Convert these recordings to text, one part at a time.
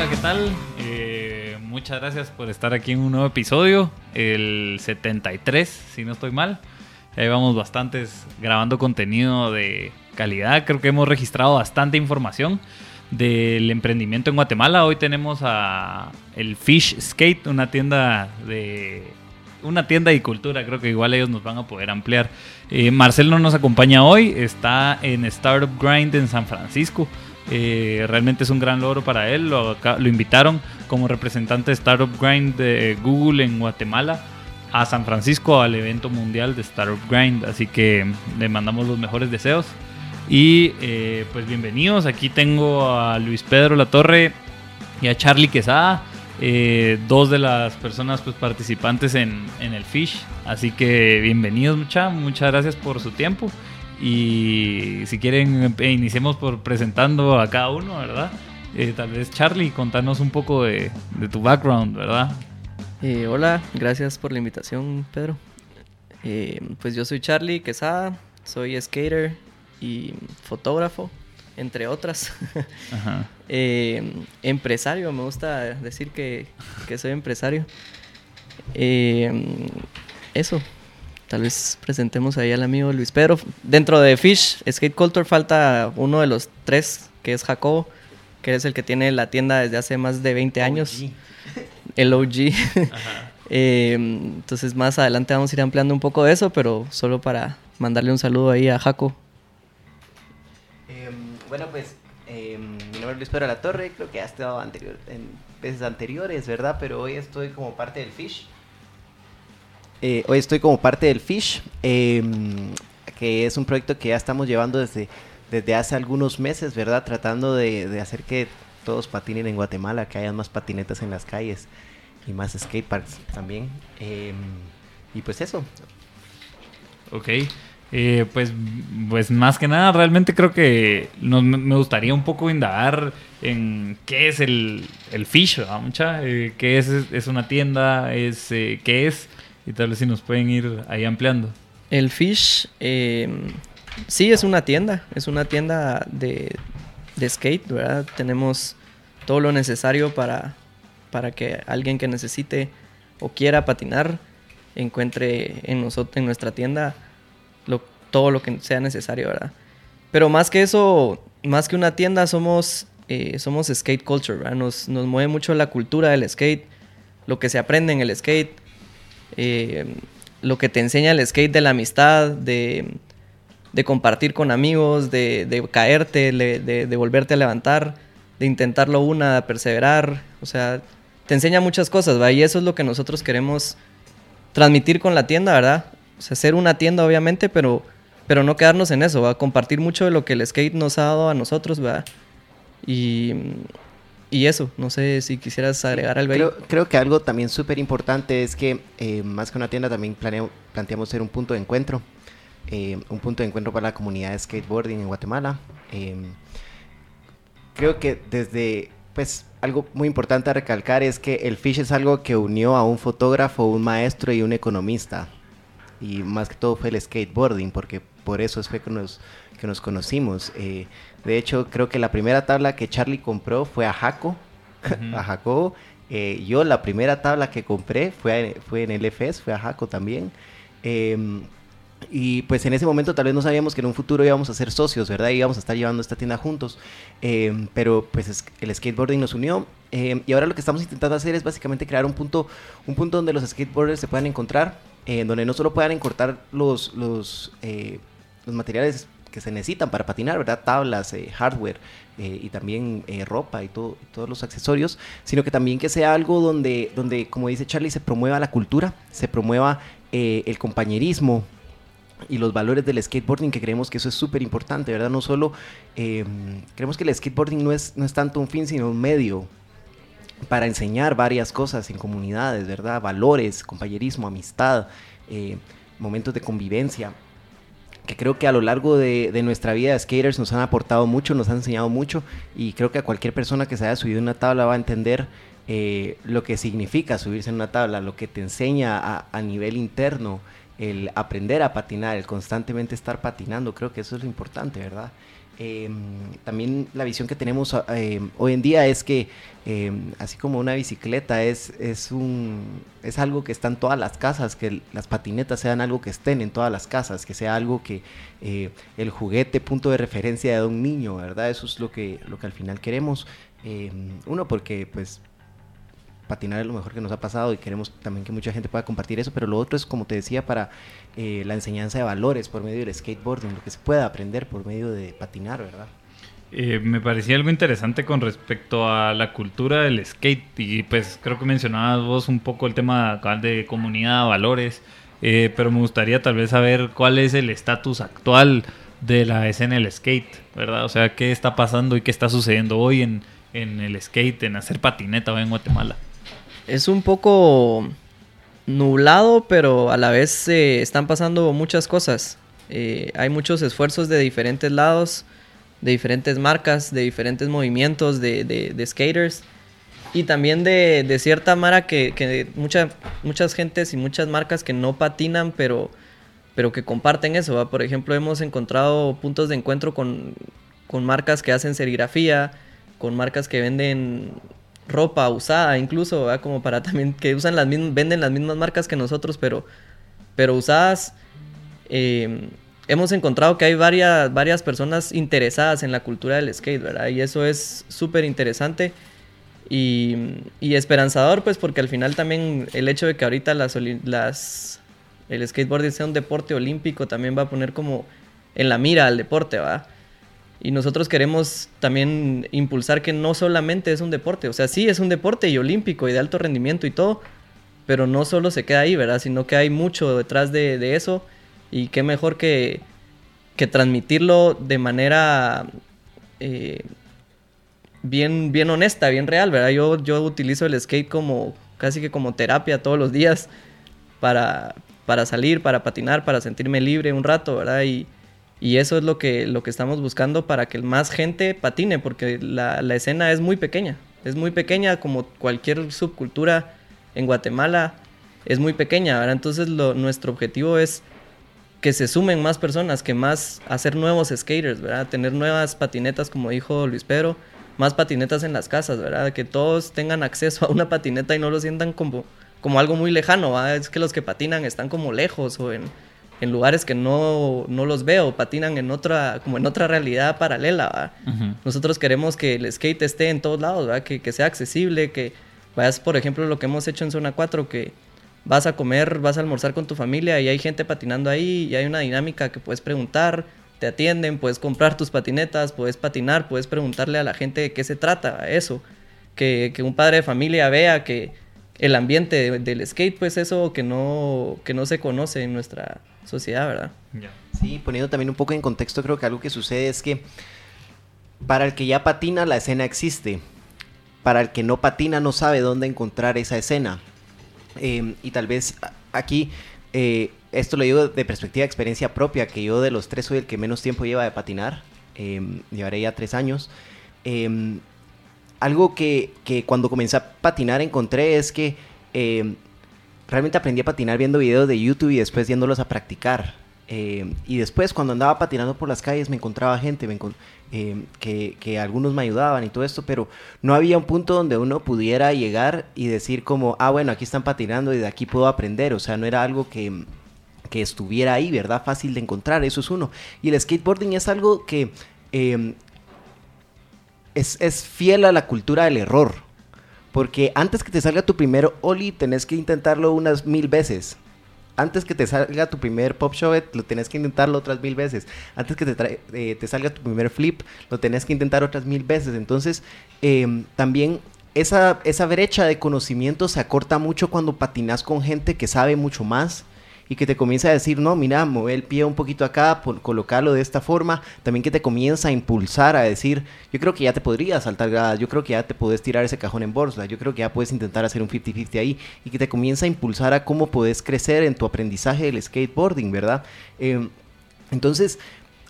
Hola, ¿qué tal? Eh, muchas gracias por estar aquí en un nuevo episodio, el 73, si no estoy mal. Ahí vamos bastantes grabando contenido de calidad. Creo que hemos registrado bastante información del emprendimiento en Guatemala. Hoy tenemos a el Fish Skate, una tienda de una tienda de cultura. Creo que igual ellos nos van a poder ampliar. Eh, Marcel no nos acompaña hoy, está en Startup Grind en San Francisco. Eh, realmente es un gran logro para él. Lo, invitaron como representante de Startup Grind de Google en Guatemala a San Francisco al evento mundial de Startup Grind. Así que le mandamos los mejores deseos. Y eh, pues bienvenidos. Aquí tengo a Luis Pedro Latorre y a Charlie Quesada. Eh, dos de las personas pues, participantes en, en, el Fish. Así que bienvenidos, mucha, muchas gracias por su tiempo. Y si quieren, eh, iniciemos por presentando a cada uno, ¿verdad? Eh, tal vez Charlie, contanos un poco de, de tu background, ¿verdad? Eh, hola, gracias por la invitación, Pedro. pues yo soy Charlie Quesada, soy skater y fotógrafo entre otras. Eh, empresario, me gusta decir que, que soy empresario. Eso, tal vez presentemos ahí al amigo Luis Pedro. Dentro de Fish, Skate Culture, falta uno de los tres, que es Jacobo, que es el que tiene la tienda desde hace más de 20 años. El OG. eh, entonces más adelante vamos a ir ampliando un poco de eso, pero solo para mandarle un saludo ahí a Jaco. Bueno, pues eh, mi nombre es Luis Pedro La Torre, creo que ha estado anterior, en veces anteriores, ¿verdad? Pero hoy estoy como parte del Fish. Eh, hoy estoy como parte del Fish, eh, que es un proyecto que ya estamos llevando desde, desde hace algunos meses, ¿verdad? Tratando de, hacer que todos patinen en Guatemala, que haya más patinetas en las calles y más skateparks también. Eh, y pues eso. Ok. Eh, pues, pues más que nada, realmente creo que me gustaría un poco indagar en qué es el, el Fish, ¿verdad, mucha? Eh, ¿Qué es, es una tienda? Es, eh, ¿Qué es? Y tal vez si nos pueden ir ahí ampliando. El Fish, eh, sí, es una tienda. Es una tienda de, de, skate, ¿verdad? Tenemos todo lo necesario para, para que alguien que necesite o quiera patinar encuentre en, nosotros, en nuestra tienda lo, todo lo que sea necesario, ¿verdad? Pero más que eso, más que una tienda, somos, eh, somos skate culture, ¿verdad? Nos, nos, mueve mucho la cultura del skate, lo que se aprende en el skate, eh, lo que te enseña el skate de la amistad, de, de compartir con amigos, de, de caerte, de, de, volverte a levantar, de intentarlo una, de perseverar, o sea, te enseña muchas cosas, ¿verdad? Y eso es lo que nosotros queremos transmitir con la tienda, ¿verdad? O sea, ser una tienda, obviamente, pero, pero no quedarnos en eso, ¿va? Compartir mucho de lo que el skate nos ha dado a nosotros, ¿verdad? Y, y eso, no sé si quisieras agregar algo creo, ahí. Creo que algo también súper importante es que, eh, más que una tienda, también planeo, planteamos ser un punto de encuentro. Eh, un punto de encuentro para la comunidad de skateboarding en Guatemala. Eh, creo que desde, pues, algo muy importante a recalcar es que el Fish es algo que unió a un fotógrafo, un maestro y un economista y más que todo fue el skateboarding, porque por eso fue que nos, que nos conocimos. Eh, de hecho, creo que la primera tabla que Charlie compró fue a Jaco, uh -huh. a Jacobo. Eh, yo la primera tabla que compré fue, fue en el FS, fue a Jaco también. Eh, y pues en ese momento tal vez no sabíamos que en un futuro íbamos a ser socios, ¿verdad? Íbamos a estar llevando esta tienda juntos. Eh, pero pues es, el skateboarding nos unió. Eh, y ahora lo que estamos intentando hacer es básicamente crear un punto, un punto donde los skateboarders se puedan encontrar, eh, donde no solo puedan encontrar los, los, los materiales que se necesitan para patinar, ¿verdad? Tablas, hardware y también ropa y, todo, y todos los accesorios, sino que también que sea algo donde, donde, como dice Charlie, se promueva la cultura, se promueva el compañerismo, y los valores del skateboarding, que creemos que eso es súper importante, ¿verdad? No solo, eh, creemos que el skateboarding no es, no es tanto un fin, sino un medio para enseñar varias cosas en comunidades, ¿verdad? Valores, compañerismo, amistad, eh, momentos de convivencia, que creo que a lo largo de, nuestra vida de skaters nos han aportado mucho, nos han enseñado mucho, y creo que a cualquier persona que se haya subido una tabla va a entender eh, lo que significa subirse en una tabla, lo que te enseña a, a nivel interno, el aprender a patinar, el constantemente estar patinando, creo que eso es lo importante, ¿verdad? Em, también la visión que tenemos em, hoy en día es que em, así como una bicicleta es, es, un, es algo que está en todas las casas, que las patinetas sean algo que estén en todas las casas, que sea algo que eh, el juguete punto de referencia de un niño, ¿verdad? Eso es lo que, lo que al final queremos. uno, porque pues patinar es lo mejor que nos ha pasado y queremos también que mucha gente pueda compartir eso, pero lo otro es, como te decía, para eh, la enseñanza de valores por medio del skateboarding, lo que se pueda aprender por medio de patinar, ¿verdad? Eh, me parecía algo interesante con respecto a la cultura del skate y pues creo que mencionabas vos un poco el tema de comunidad, valores, eh, pero me gustaría tal vez saber cuál es el estatus actual de la escena del skate, ¿verdad? O sea, qué está pasando y qué está sucediendo hoy en, en el skate, en hacer patineta en Guatemala es un poco nublado, pero a la vez están pasando muchas cosas. Eh, hay muchos esfuerzos de diferentes lados, de diferentes marcas, de diferentes movimientos de, skaters y también de, cierta mara que, que muchas gentes y muchas marcas que no patinan, pero, pero que comparten eso. Por ejemplo, hemos encontrado puntos de encuentro con, con marcas que hacen serigrafía, con marcas que venden ropa usada incluso, como para también que usan las mismas, venden las mismas marcas que nosotros, pero, pero usadas. Em, hemos encontrado que hay varias, varias personas interesadas en la cultura del skate, ¿verdad? Y eso es súper interesante y, y, esperanzador, pues porque al final también el hecho de que ahorita las, las, el skateboarding sea un deporte olímpico también va a poner como en la mira al deporte, ¿va? Y nosotros queremos también impulsar que no solamente es un deporte, o sea, sí es un deporte y olímpico y de alto rendimiento y todo, pero no solo se queda ahí, ¿verdad? Sino que hay mucho detrás de, eso y qué mejor que, que transmitirlo de manera eh, bien, bien honesta, bien real, ¿verdad? Yo, yo utilizo el skate como casi que como terapia todos los días para, para salir, para patinar, para sentirme libre un rato, ¿verdad? Y, y eso es lo que, lo que estamos buscando para que más gente patine, porque la, la escena es muy pequeña. Es muy pequeña como cualquier subcultura en Guatemala. Es muy pequeña. Entonces lo, nuestro objetivo es que se sumen más personas, que más hacer nuevos skaters, ¿verdad? Tener nuevas patinetas, como dijo Luis Pedro, más patinetas en las casas, ¿verdad? Que todos tengan acceso a una patineta y no lo sientan como, como algo muy lejano, ¿verdad? Es que los que patinan están como lejos o en, en lugares que no, no, los veo, patinan en otra, como en otra realidad paralela. Nosotros queremos que el skate esté en todos lados, Que, que, sea accesible, que vayas, por ejemplo, lo que hemos hecho en Zona 4, que vas a comer, vas a almorzar con tu familia y hay gente patinando ahí y hay una dinámica que puedes preguntar, te atienden, puedes comprar tus patinetas, puedes patinar, puedes preguntarle a la gente de qué se trata, eso. Que, que un padre de familia vea que el ambiente del skate, pues eso que no, que no se conoce en nuestra sociedad, ¿verdad? Sí, poniendo también un poco en contexto, creo que algo que sucede es que para el que ya patina, la escena existe. Para el que no patina, no sabe dónde encontrar esa escena. Em, y tal vez aquí, eh, esto lo digo de perspectiva de experiencia propia, que yo de los tres soy el que menos tiempo lleva de patinar. Em, llevaré ya tres años. Em, algo que, que, cuando comencé a patinar encontré es que realmente aprendí a patinar viendo videos de YouTube y después yéndolos a practicar. Eh, y después cuando andaba patinando por las calles me encontraba gente eh, que, algunos me ayudaban y todo esto, pero no había un punto donde uno pudiera llegar y decir como, ah, bueno, aquí están patinando y de aquí puedo aprender. O sea, no era algo que, que estuviera ahí, ¿verdad? Fácil de encontrar, eso es uno. Y el skateboarding es algo que eh, es, es fiel a la cultura del error. Porque antes que te salga tu primer Oli, tenés que intentarlo unas mil veces. Antes que te salga tu primer Pop Shove, lo tenés que intentarlo otras mil veces. Antes que te, eh, te salga tu primer flip, lo tenés que intentar otras mil veces. Entonces, em, también esa, esa brecha de conocimiento se acorta mucho cuando patinas con gente que sabe mucho más y que te comienza a decir, no, mira, mueve el pie un poquito acá, por, colocarlo de esta forma, también que te comienza a impulsar a decir, yo creo que ya te podrías saltar gradas, yo creo que ya te puedes tirar ese cajón en bolsa, yo creo que ya puedes intentar hacer un 50-50 ahí, y que te comienza a impulsar a cómo puedes crecer en tu aprendizaje del skateboarding, ¿verdad? Em, entonces,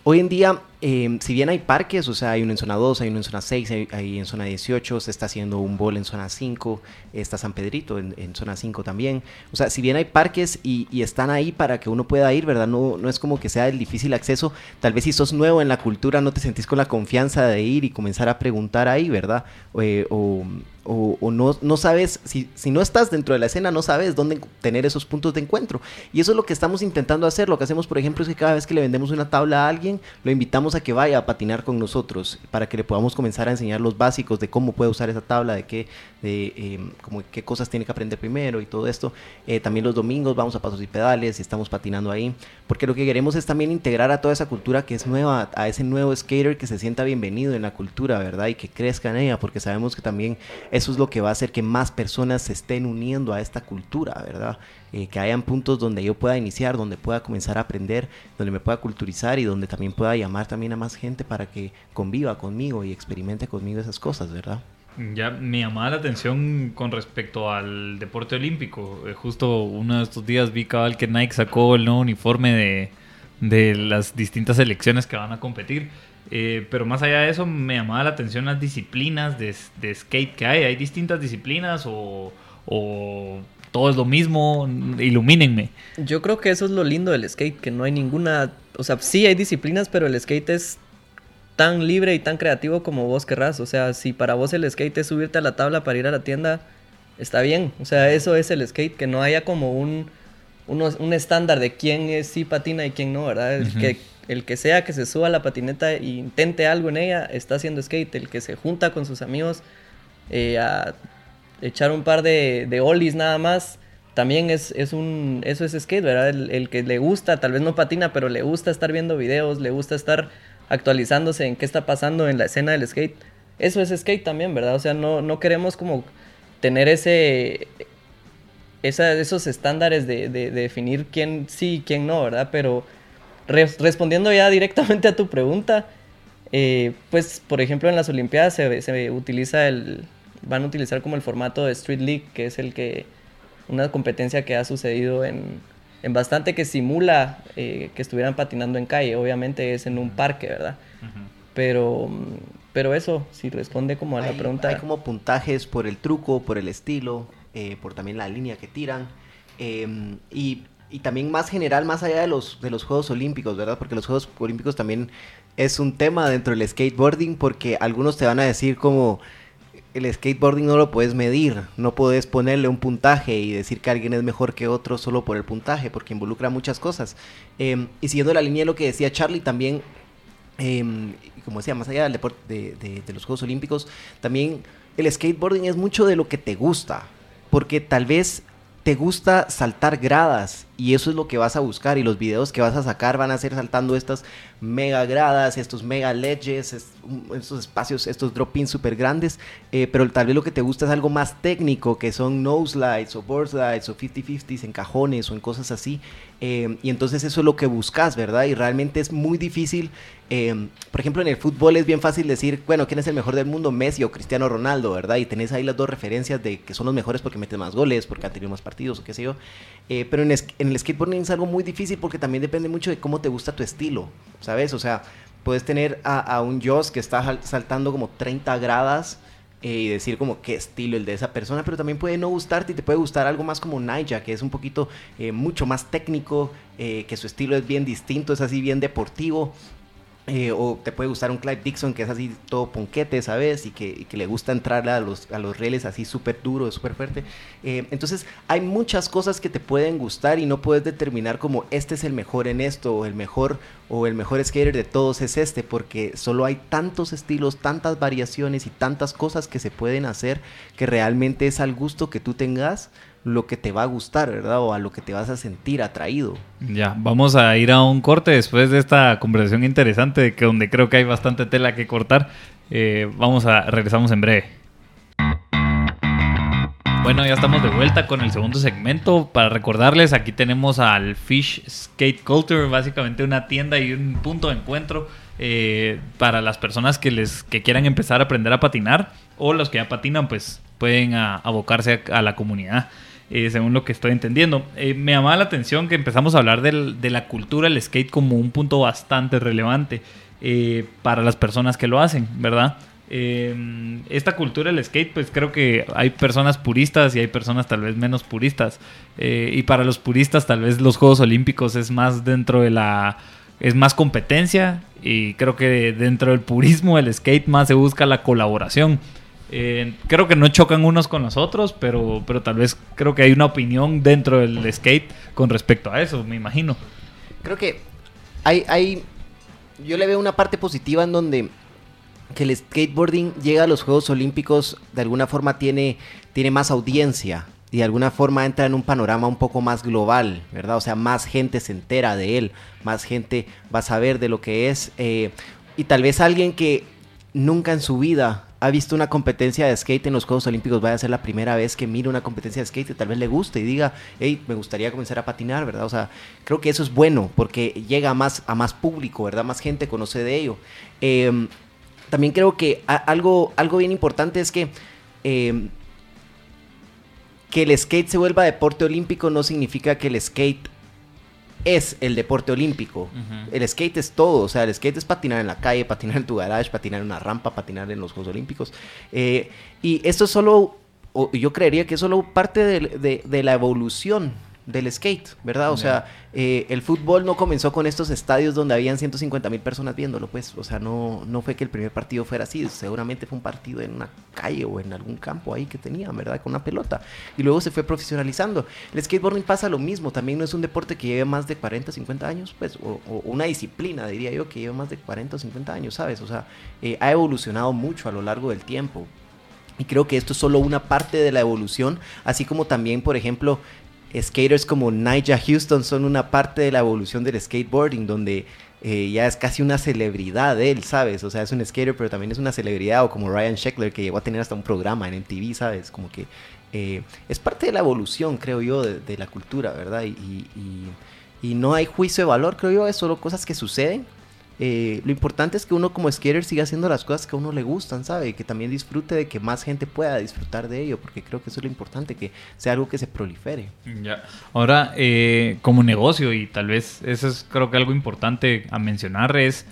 hoy en día eh, si bien hay parques, o sea, hay uno en zona 2, hay uno en zona 6, hay, en zona 18, se está haciendo un bol en zona 5, está San Pedrito en, zona 5 también. O sea, si bien hay parques y, están ahí para que uno pueda ir, ¿verdad? No, no es como que sea el difícil acceso. Tal vez si sos nuevo en la cultura no te sentís con la confianza de ir y comenzar a preguntar ahí, ¿verdad? Eh, o, o, no, no, sabes, si, si, no estás dentro de la escena, no sabes dónde tener esos puntos de encuentro. Y eso es lo que estamos intentando hacer. Lo que hacemos, por ejemplo, es que cada vez que le vendemos una tabla a alguien, lo invitamos a que vaya a patinar con nosotros para que le podamos comenzar a enseñar los básicos de cómo puede usar esa tabla, de qué, de, em, como qué cosas tiene que aprender primero y todo esto. Eh, también los domingos vamos a pasos y pedales y estamos patinando ahí. Porque lo que queremos es también integrar a toda esa cultura que es nueva, a ese nuevo skater que se sienta bienvenido en la cultura, ¿verdad? Y que crezca en ella, porque sabemos que también eso es lo que va a hacer que más personas se estén uniendo a esta cultura, ¿verdad? Eh, que hayan puntos donde yo pueda iniciar, donde pueda comenzar a aprender, donde me pueda culturizar y donde también pueda llamar también a más gente para que conviva conmigo y experimente conmigo esas cosas, ¿verdad? Ya me llamaba la atención con respecto al deporte olímpico. Eh, justo uno de estos días vi cabal que Nike sacó el nuevo uniforme de, de las distintas selecciones que van a competir. Eh, pero más allá de eso, me llamaba la atención las disciplinas de, skate que hay. ¿Hay distintas disciplinas o, todo es lo mismo? Ilumínenme. Yo creo que eso es lo lindo del skate, que no hay ninguna... O sea, sí hay disciplinas, pero el skate es tan libre y tan creativo como vos querrás. O sea, si para vos el skate es subirte a la tabla para ir a la tienda, está bien. O sea, eso es el skate, que no haya como un, un estándar de quién es sí patina y quién no, ¿verdad? que el que sea que se suba a la patineta e intente algo en ella, está haciendo skate. El que se junta con sus amigos eh, a echar un par de, de ollies nada más, también es, es, un, eso es skate, ¿verdad? El, que le gusta, tal vez no patina, pero le gusta estar viendo videos, le gusta estar actualizándose en qué está pasando en la escena del skate. Eso es skate también, ¿verdad? O sea, no, no queremos como tener ese, esos estándares de, de, definir quién sí y quién no, ¿verdad? Pero respondiendo ya directamente a tu pregunta, eh, pues por ejemplo en las Olimpiadas se, utiliza el, van a utilizar como el formato de Street League, que es el que, una competencia que ha sucedido en, en bastante que simula eh, que estuvieran patinando en calle, obviamente es en un parque, ¿verdad? Pero, pero eso, si responde como a la pregunta. Hay como puntajes por el truco, por el estilo, eh, por también la línea que tiran. Em, y y también más general, más allá de los, de los Juegos Olímpicos, ¿verdad? Porque los Juegos Olímpicos también es un tema dentro del skateboarding porque algunos te van a decir como el skateboarding no lo puedes medir, no puedes ponerle un puntaje y decir que alguien es mejor que otro solo por el puntaje, porque involucra muchas cosas. Em, y siguiendo la línea de lo que decía Charlie, también, em, como decía, más allá del deporte de, de los Juegos Olímpicos, también el skateboarding es mucho de lo que te gusta, porque tal vez te gusta saltar gradas y eso es lo que vas a buscar y los videos que vas a sacar van a ser saltando estas mega gradas, estos mega ledges, estos espacios, estos drop-ins súper grandes, eh, pero tal vez lo que te gusta es algo más técnico, que son nose slides o board slides o 50-50s en cajones o en cosas así, eh, y entonces eso es lo que buscas, ¿verdad? Y realmente es muy difícil, eh, por ejemplo en el fútbol es bien fácil decir, bueno, ¿quién es el mejor del mundo? Messi o Cristiano Ronaldo, ¿verdad? Y tenés ahí las dos referencias de que son los mejores porque meten más goles, porque han tenido más partidos o qué sé yo, pero en, en el skateboarding es algo muy difícil porque también depende mucho de cómo te gusta tu estilo, ¿sabes? O sea, puedes tener a, un Joss que está saltando como 30 gradas eh, y decir como qué estilo el de esa persona, pero también puede no gustarte y te puede gustar algo más como Naya, que es un poquito eh, mucho más técnico, eh, que su estilo es bien distinto, es así bien deportivo. Eh, o te puede gustar un Clive Dixon que es así todo ponquete, ¿sabes? Y que, le gusta entrar a los, a los reles así súper duro, súper fuerte. Eh, entonces hay muchas cosas que te pueden gustar y no puedes determinar como este es el mejor en esto o el mejor o el mejor skater de todos es este porque solo hay tantos estilos, tantas variaciones y tantas cosas que se pueden hacer que realmente es al gusto que tú tengas lo que te va a gustar, ¿verdad? O a lo que te vas a sentir atraído. Ya, vamos a ir a un corte después de esta conversación interesante, que donde creo que hay bastante tela que cortar. Eh, vamos a, regresamos en breve. Bueno, ya estamos de vuelta con el segundo segmento. Para recordarles, aquí tenemos al Fish Skate Culture, básicamente una tienda y un punto de encuentro eh, para las personas que les que quieran empezar a aprender a patinar o los que ya patinan, pues pueden abocarse a la comunidad. Eh, según lo que estoy entendiendo. Eh, me llamaba la atención que empezamos a hablar del- de la cultura del skate como un punto bastante relevante eh, para las personas que lo hacen, ¿verdad? Eh, esta cultura del skate, pues creo que hay personas puristas y hay personas tal vez menos puristas. Y para los puristas, tal vez los Juegos Olímpicos es más dentro de la. es más competencia. Y creo que dentro del purismo del skate más se busca la colaboración. Eh, creo que no chocan unos con los otros, pero, pero tal vez creo que hay una opinión dentro del skate con respecto a eso, me imagino. Creo que hay, hay, yo le veo una parte positiva en donde que el skateboarding llega a los Juegos Olímpicos, de alguna forma tiene, tiene más audiencia y de alguna forma entra en un panorama un poco más global, ¿verdad? O sea, más gente se entera de él, más gente va a saber de lo que es. eh, y tal vez alguien que nunca en su vida ha visto una competencia de skate en los Juegos Olímpicos vaya a ser la primera vez que mire una competencia de skate y tal vez le guste y diga, hey, me gustaría comenzar a patinar, ¿verdad? O sea, creo que eso es bueno porque llega a más, a más público, ¿verdad? Más gente conoce de ello. Eh, también creo que algo, algo bien importante es que eh, que el skate se vuelva deporte olímpico no significa que el skate es el deporte olímpico. El skate es todo, o sea, el skate es patinar en la calle, patinar en tu garage, patinar en una rampa, patinar en los Juegos Olímpicos. Eh, y esto es solo, o yo creería que es solo parte de, de la evolución del skate, ¿verdad? O sea, eh, el fútbol no comenzó con estos estadios donde habían 150 mil personas viéndolo, pues, o sea, no, no fue que el primer partido fuera así, seguramente fue un partido en una calle o en algún campo ahí que tenían, ¿verdad? Con una pelota. Y luego se fue profesionalizando. El skateboarding pasa lo mismo, también no es un deporte que lleve más de 40, 50 años, pues, o, o una disciplina, diría yo, que lleve más de 40 o 50 años, ¿sabes? O sea, eh, ha evolucionado mucho a lo largo del tiempo. Y creo que esto es solo una parte de la evolución, así como también, por ejemplo, skaters como Nigel Houston son una parte de la evolución del skateboarding, donde eh, ya es casi una celebridad él, ¿sabes? O sea, es un skater, pero también es una celebridad, o como Ryan Sheckler, que llegó a tener hasta un programa en MTV, ¿sabes? Como que eh, es parte de la evolución, creo yo, de, de la cultura, ¿verdad? Y, y- y- y no hay juicio de valor, creo yo, es solo cosas que suceden. Eh, lo importante es que uno como skater siga haciendo las cosas que a uno le gustan, ¿sabe? Que también disfrute de que más gente pueda disfrutar de ello, porque creo que eso es lo importante, que sea algo que se prolifere. Ya. Ahora, eh, como negocio, y tal vez eso es creo que algo importante a mencionar, es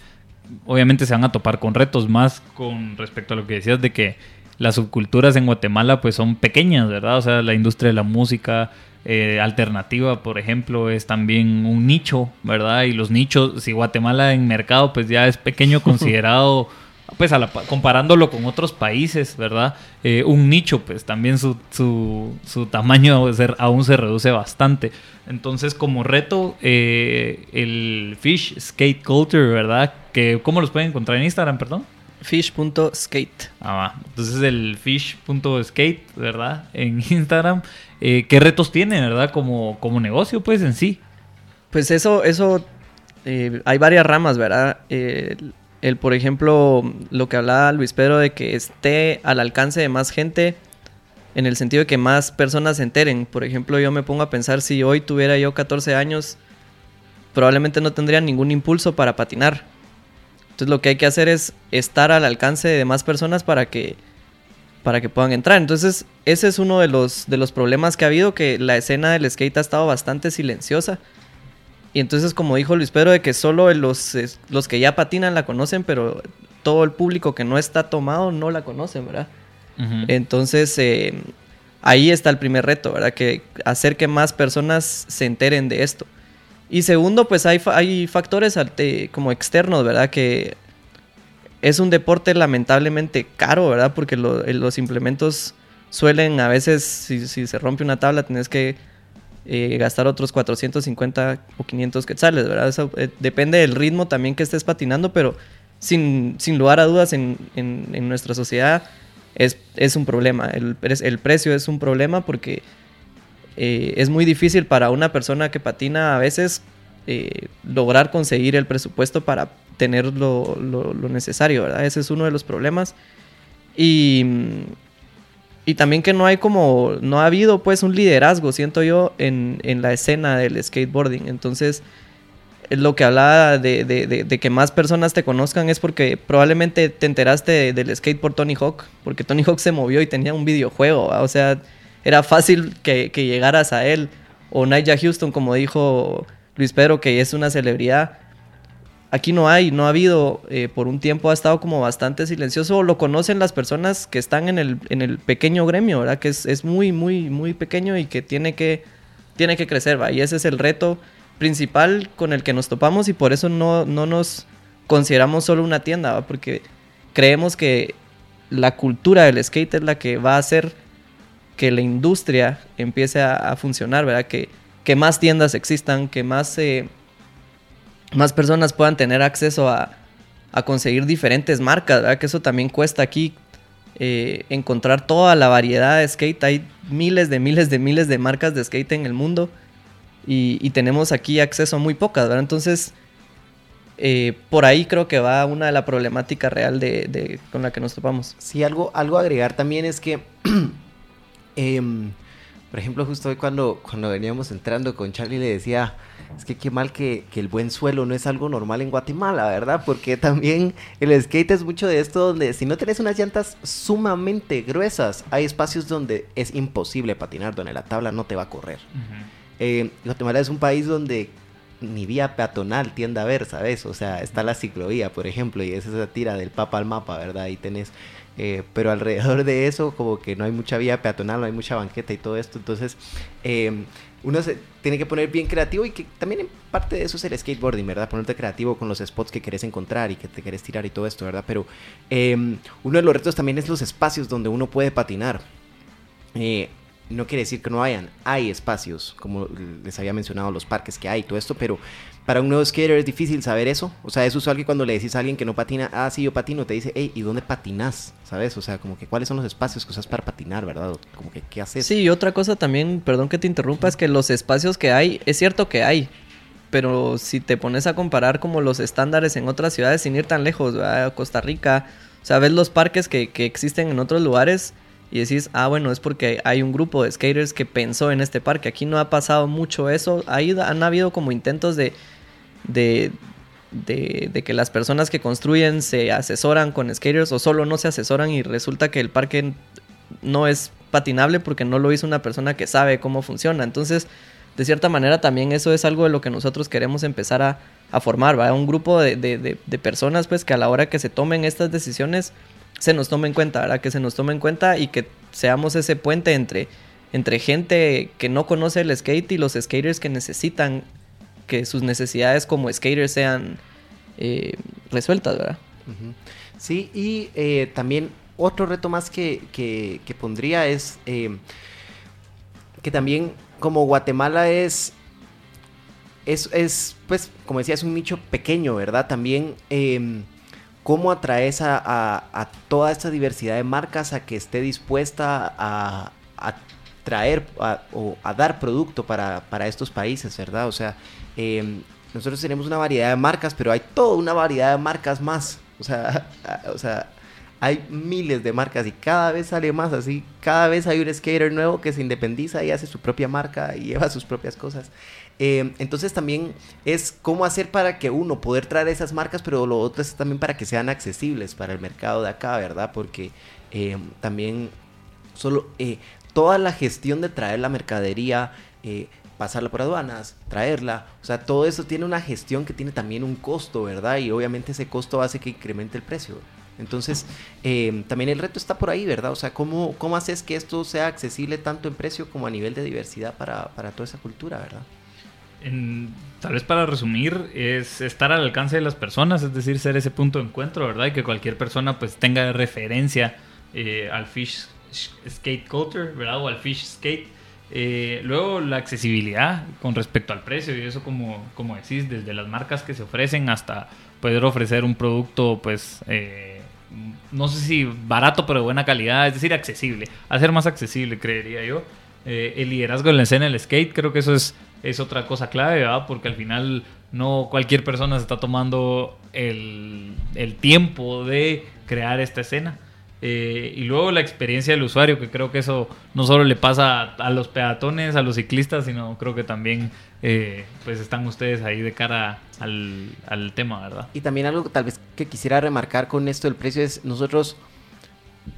obviamente se van a topar con retos más con respecto a lo que decías de que las subculturas en Guatemala pues son pequeñas, ¿verdad? O sea, la industria de la música eh, alternativa, por ejemplo, es también un nicho, ¿verdad? Y los nichos, si Guatemala en mercado pues ya es pequeño considerado pues a la pa- comparándolo con otros países, ¿verdad? Eh, un nicho, pues también su, su, su tamaño aún se reduce bastante. Entonces, como reto, eh, el Fish Skate Culture, ¿verdad? Que, ¿Cómo los pueden encontrar en Instagram, perdón? Fish.skate. Ah, va. Entonces, el fish.skate, ¿verdad? En Instagram. Eh, ¿Qué retos tiene, verdad? Como, como negocio, pues en sí. Pues eso, eso, eh, hay varias ramas, ¿verdad? Eh, el, el, por ejemplo, lo que hablaba Luis Pedro de que esté al alcance de más gente, en el sentido de que más personas se enteren. Por ejemplo, yo me pongo a pensar si hoy tuviera yo 14 años, probablemente no tendría ningún impulso para patinar. Entonces lo que hay que hacer es estar al alcance de más personas para que para que puedan entrar. Entonces, ese es uno de los, de los problemas que ha habido, que la escena del skate ha estado bastante silenciosa. Y entonces, como dijo Luis Pedro, de que solo los, los que ya patinan la conocen, pero todo el público que no está tomado no la conocen, ¿verdad? Entonces, eh, ahí está el primer reto, ¿verdad? Que hacer que más personas se enteren de esto. Y segundo, pues hay, hay factores como externos, ¿verdad? Que es un deporte lamentablemente caro, ¿verdad? Porque eh, los implementos suelen a veces, si, se rompe una tabla, tenés que eh, gastar otros 450 o 500 quetzales, ¿verdad? Eso eh, depende del ritmo también que estés patinando, pero sin, sin lugar a dudas en, en- nuestra sociedad es, es un problema. El precio es un problema porque eh, es muy difícil para una persona que patina a veces eh, lograr conseguir el presupuesto para tener lo, lo- lo necesario, ¿verdad? Ese es uno de los problemas. Y, y también que no hay como, no ha habido pues un liderazgo, siento yo, en, en la escena del skateboarding. Entonces, es lo que hablaba de, de- de- de que más personas te conozcan es porque probablemente te enteraste de- del skate por Tony Hawk, porque Tony Hawk se movió y tenía un videojuego, o sea, era fácil que, que llegaras a él. O Nigel Houston, como dijo Luis Pedro, que es una celebridad. Aquí no hay, no ha habido, eh, por un tiempo ha estado como bastante silencioso. Lo conocen las personas que están en el, en el pequeño gremio, ¿verdad? Que es, es muy, muy, muy pequeño y que tiene que, tiene que crecer, ¿va? Y ese es el reto principal con el que nos topamos y por eso no, no nos consideramos solo una tienda. Porque creemos que la cultura del skate es la que va a hacer que la industria empiece a, funcionar, ¿verdad? Que, que más tiendas existan, que más, eh, más personas puedan tener acceso a, a, conseguir diferentes marcas, ¿verdad? Que eso también cuesta aquí eh, encontrar toda la variedad de skate. Hay miles de miles de miles de marcas de skate en el mundo y, tenemos aquí acceso a muy pocas, ¿verdad? Entonces, eh, por ahí creo que va una de la problemática real de, con la que nos topamos. Sí, algo, algo agregar también es que, eh, por ejemplo, justo hoy cuando, cuando veníamos entrando con Charlie le decía, es que qué mal que, que, el buen suelo no es algo normal en Guatemala, ¿verdad? Porque también el skate es mucho de esto donde si no tenés unas llantas sumamente gruesas, hay espacios donde es imposible patinar, donde la tabla no te va a correr. Uh -huh. eh, Guatemala es un país donde ni vía peatonal tiende a ver, ¿sabes? O sea, está la ciclovía, por ejemplo, y es esa tira del papa al mapa, ¿verdad? Ahí tenés, eh, pero alrededor de eso como que no hay mucha vía peatonal, no hay mucha banqueta y todo esto, entonces eh, uno se tiene que poner bien creativo y que también en parte de eso es el skateboarding, ¿verdad? Ponerte creativo con los spots que querés encontrar y que te querés tirar y todo esto, ¿verdad? Pero eh, uno de los retos también es los espacios donde uno puede patinar. Eh, no quiere decir que no hayan, hay espacios, como les había mencionado, los parques que hay, todo esto, pero para un nuevo skater es difícil saber eso. O sea, es usual que cuando le decís a alguien que no patina, ah, sí, yo patino, te dice, hey, ¿y dónde patinas? ¿Sabes? O sea, como que cuáles son los espacios que usas para patinar, ¿verdad? Como que, ¿qué haces? Sí, y otra cosa también, perdón que te interrumpa, es que los espacios que hay, es cierto que hay, pero si te pones a comparar como los estándares en otras ciudades sin ir tan lejos, ¿verdad? Costa Rica, o sea, ves los parques que, que existen en otros lugares y decís, ah, bueno, es porque hay un grupo de skaters que pensó en este parque. Aquí no ha pasado mucho eso. Ahí han habido como intentos de, de, de, que las personas que construyen se asesoran con skaters o solo no se asesoran y resulta que el parque no es patinable porque no lo hizo una persona que sabe cómo funciona. Entonces, de cierta manera, también eso es algo de lo que nosotros queremos empezar a, a formar, ¿va? Un grupo de, de, de personas, pues, que a la hora que se tomen estas decisiones se nos tome en cuenta, ¿verdad? Que se nos tome en cuenta y que seamos ese puente entre, entre gente que no conoce el skate y los skaters que necesitan que sus necesidades como skaters sean eh, resueltas, ¿verdad? Sí, y eh, también otro reto más que, que, pondría es eh, que también como Guatemala es, es, es, pues, como decía, es un nicho pequeño, ¿verdad? También em, cómo atraes a, a, a, toda esta diversidad de marcas a que esté dispuesta a, a traer o a dar producto para, para, estos países, ¿verdad? O sea, eh, nosotros tenemos una variedad de marcas, pero hay toda una variedad de marcas más. O sea, o sea, hay miles de marcas y cada vez sale más así. Cada vez hay un skater nuevo que se independiza y hace su propia marca y lleva sus propias cosas. Eh, entonces también es cómo hacer para que uno poder traer esas marcas, pero lo otro es también para que sean accesibles para el mercado de acá, ¿verdad? Porque eh, también solo eh, toda la gestión de traer la mercadería, eh, pasarla por aduanas, traerla, o sea, todo eso tiene una gestión que tiene también un costo, ¿verdad? Y obviamente ese costo hace que incremente el precio. Entonces, eh, también el reto está por ahí, ¿verdad? O sea, ¿cómo, ¿cómo haces que esto sea accesible tanto en precio como a nivel de diversidad para, para toda esa cultura, ¿verdad? Tal vez para resumir, es estar al alcance de las personas, es decir, ser ese punto de encuentro, ¿verdad? Y que cualquier persona pues tenga referencia eh, al fish skate culture, ¿verdad? O al fish skate. Eh, luego la accesibilidad con respecto al precio y eso como, como decís, desde las marcas que se ofrecen hasta poder ofrecer un producto pues eh, no sé si barato pero de buena calidad, es decir, accesible, hacer más accesible creería yo. Eh, el liderazgo en la escena del skate creo que eso es, es otra cosa clave, ¿verdad? Porque al final no cualquier persona se está tomando el, el tiempo de crear esta escena. Eh, y luego la experiencia del usuario, que creo que eso no solo le pasa a, a los peatones, a los ciclistas, sino creo que también eh, pues están ustedes ahí de cara al, al, tema, ¿verdad? Y también algo que tal vez que quisiera remarcar con esto del precio es nosotros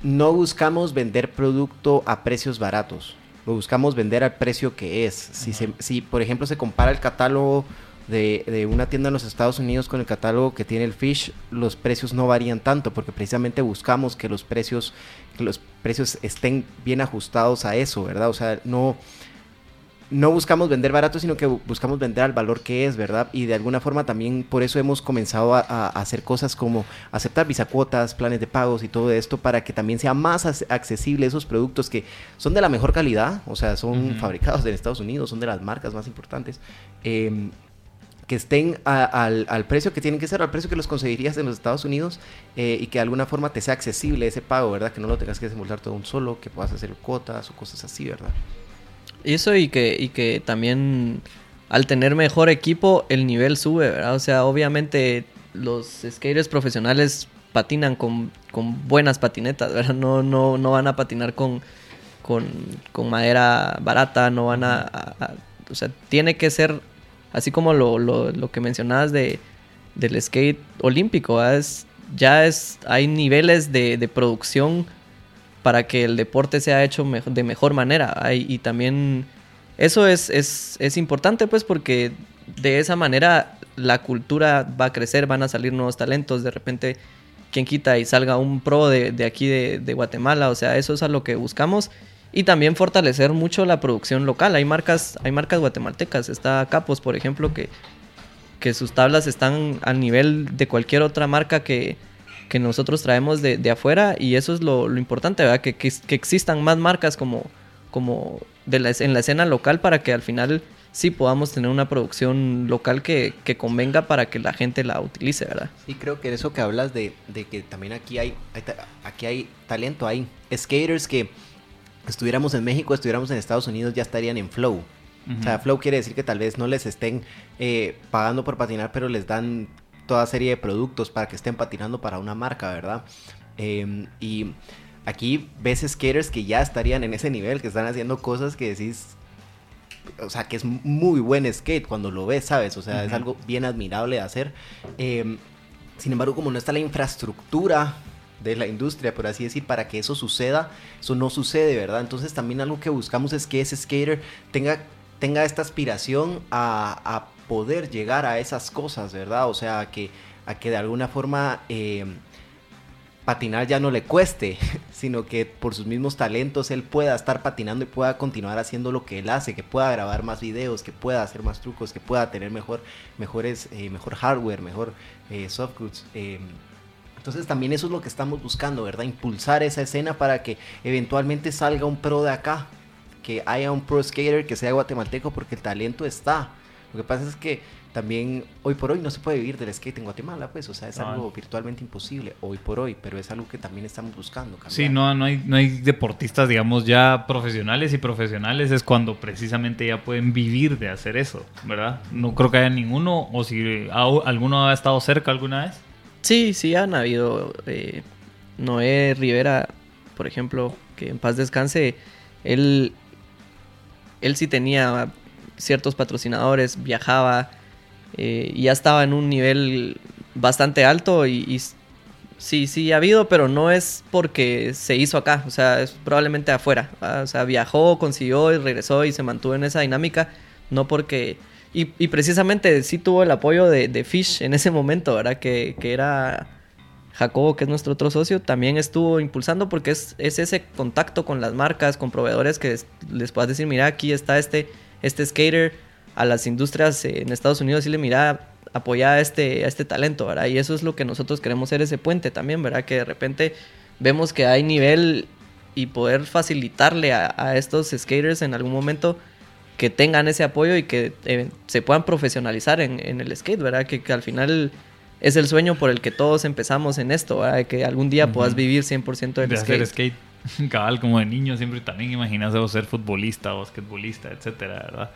no buscamos vender producto a precios baratos. lo buscamos vender al precio que es. Si, se, si por ejemplo, se compara el catálogo de, de, una tienda en los Estados Unidos con el catálogo que tiene el Fish, los precios no varían tanto, porque precisamente buscamos que los precios, que los precios estén bien ajustados a eso, ¿verdad? O sea, no no buscamos vender barato, sino que buscamos vender al valor que es, ¿verdad? Y de alguna forma también por eso hemos comenzado a, hacer cosas como aceptar bisacuotas, planes de pagos y todo esto para que también sea más accesible esos productos que son de la mejor calidad, o sea, son fabricados en Estados Unidos, son de las marcas más importantes. Em, que estén al, precio que tienen que ser, al precio que los conseguirías en los Estados Unidos eh, y que de alguna forma te sea accesible ese pago, ¿verdad? Que no lo tengas que desembolsar todo un solo, que puedas hacer cuotas o cosas así, ¿verdad? Eso y que, y que también al tener mejor equipo el nivel sube, ¿verdad? O sea, obviamente los skaters profesionales patinan con, buenas patinetas, ¿verdad? No, no, no van a patinar con, con, madera barata, no van a, O sea, tiene que ser así como lo, lo, que mencionabas de, del skate olímpico, Es, ya es, hay niveles de, de producción para que el deporte sea hecho de mejor manera. Y también eso es, es, importante pues porque de esa manera la cultura va a crecer, van a salir nuevos talentos, de repente quien quita y salga un pro de, aquí de, Guatemala, o sea, eso es a lo que buscamos. Y también fortalecer mucho la producción local. Hay marcas, hay marcas guatemaltecas. Está Capos, por ejemplo, que, que sus tablas están al nivel de cualquier otra marca que, que nosotros traemos de, de afuera y eso es lo, lo importante, ¿verdad? Que, que, existan más marcas como, como de la, en la escena local para que al final sí podamos tener una producción local que, que, convenga para que la gente la utilice, ¿verdad? Sí, creo que eso que hablas de, de que también aquí hay, aquí hay talento, hay skaters que estuviéramos en México, estuviéramos en Estados Unidos, ya estarían en flow. O sea, flow quiere decir que tal vez no les estén eh, pagando por patinar, pero les dan toda serie de productos para que estén patinando para una marca, ¿verdad? Em, y aquí ves skaters que ya estarían en ese nivel, que están haciendo cosas que decís, o sea, que es muy buen skate cuando lo ves, ¿sabes? O sea, es algo bien admirable de hacer. Em, sin embargo, como no está la infraestructura de la industria, por así decir, para que eso suceda, eso no sucede, ¿verdad? Entonces también algo que buscamos es que ese skater tenga, tenga esta aspiración a, poder llegar a esas cosas, ¿verdad? O sea, a que, a que de alguna forma eh, patinar ya no le cueste, sino que por sus mismos talentos él pueda estar patinando y pueda continuar haciendo lo que él hace, que pueda grabar más videos, que pueda hacer más trucos, que pueda tener mejor, mejores, eh, mejor hardware, mejor eh, soft goods. Entonces también eso es lo que estamos buscando, ¿verdad? Impulsar esa escena para que eventualmente salga un pro de acá, que haya un pro skater que sea guatemalteco porque el talento está. Lo que pasa es que también hoy por hoy no se puede vivir del skate en Guatemala, pues, o sea, es algo virtualmente imposible hoy por hoy, pero es algo que también estamos buscando. Sí, no, no hay, no hay deportistas, digamos, ya profesionales y profesionales es cuando precisamente ya pueden vivir de hacer eso, ¿verdad? No creo que haya ninguno, o si alguno ha estado cerca alguna vez. Sí, sí han habido. Eh, Noé Rivera, por ejemplo, que en paz descanse, él, él sí tenía ciertos patrocinadores, viajaba eh, y ya estaba en un nivel bastante alto y, sí, sí ha habido, pero no es porque se hizo acá, o sea, es probablemente afuera, o sea, viajó, consiguió y regresó y se mantuvo en esa dinámica, no porque... Y, precisamente sí tuvo el apoyo de, Fish en ese momento, ¿verdad? Que, que, era Jacobo, que es nuestro otro socio, también estuvo impulsando porque es, es ese contacto con las marcas, con proveedores que les puedas decir, mira, aquí está este este skater a las industrias en Estados Unidos y le mira apoyar a este, a este talento, ¿verdad? Y eso es lo que nosotros queremos ser ese puente también, ¿verdad? Que de repente vemos que hay nivel y poder facilitarle a, estos skaters en algún momento que tengan ese apoyo y que eh, se puedan profesionalizar en, el skate, ¿verdad? Que, al final es el sueño por el que todos empezamos en esto, ¿verdad? Que algún día puedas vivir 100% del de skate. Hacer skate. Cabal, como de niño siempre también imaginas ser futbolista basquetbolista, etcétera, ¿verdad?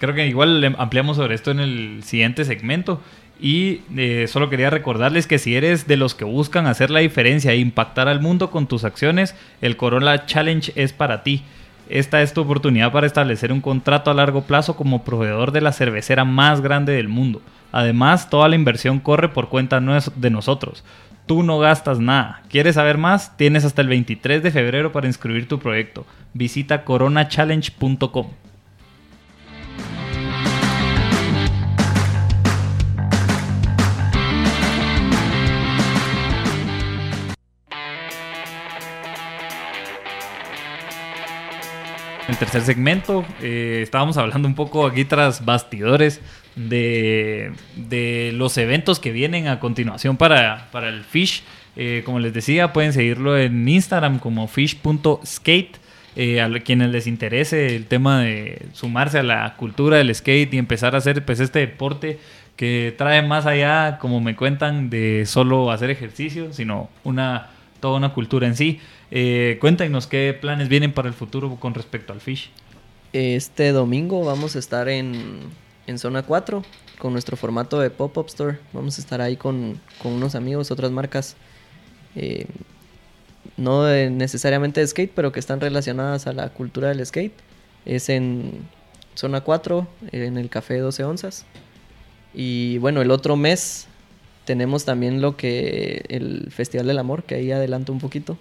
Creo que igual ampliamos sobre esto en el siguiente segmento. Y eh, solo quería recordarles que si eres de los que buscan hacer la diferencia e impactar al mundo con tus acciones, el Corolla Challenge es para ti. Esta es tu oportunidad para establecer un contrato a largo plazo como proveedor de la cervecera más grande del mundo. Además, toda la inversión corre por cuenta de nosotros. Tú no gastas nada. ¿Quieres saber más? Tienes hasta el 23 de febrero para inscribir tu proyecto. Visita coronachallenge.com. el tercer segmento eh, estábamos hablando un poco aquí tras bastidores de, los eventos que vienen a continuación para, para el Fish. Eh, como les decía, pueden seguirlo en Instagram como fish.skate. Eh, a quienes les interese el tema de sumarse a la cultura del skate y empezar a hacer pues este deporte que trae más allá, como me cuentan, de solo hacer ejercicio, sino una toda una cultura en sí. Eh, cuéntanos qué planes vienen para el futuro con respecto al Fish. Este domingo vamos a estar en, en zona 4 con nuestro formato de pop-up store. Vamos a estar ahí con, unos amigos, otras marcas, eh, no necesariamente de skate, pero que están relacionadas a la cultura del skate. Es en zona 4, en el café 12 onzas. Y bueno, el otro mes tenemos también lo que el Festival del Amor, que ahí adelanto un poquito.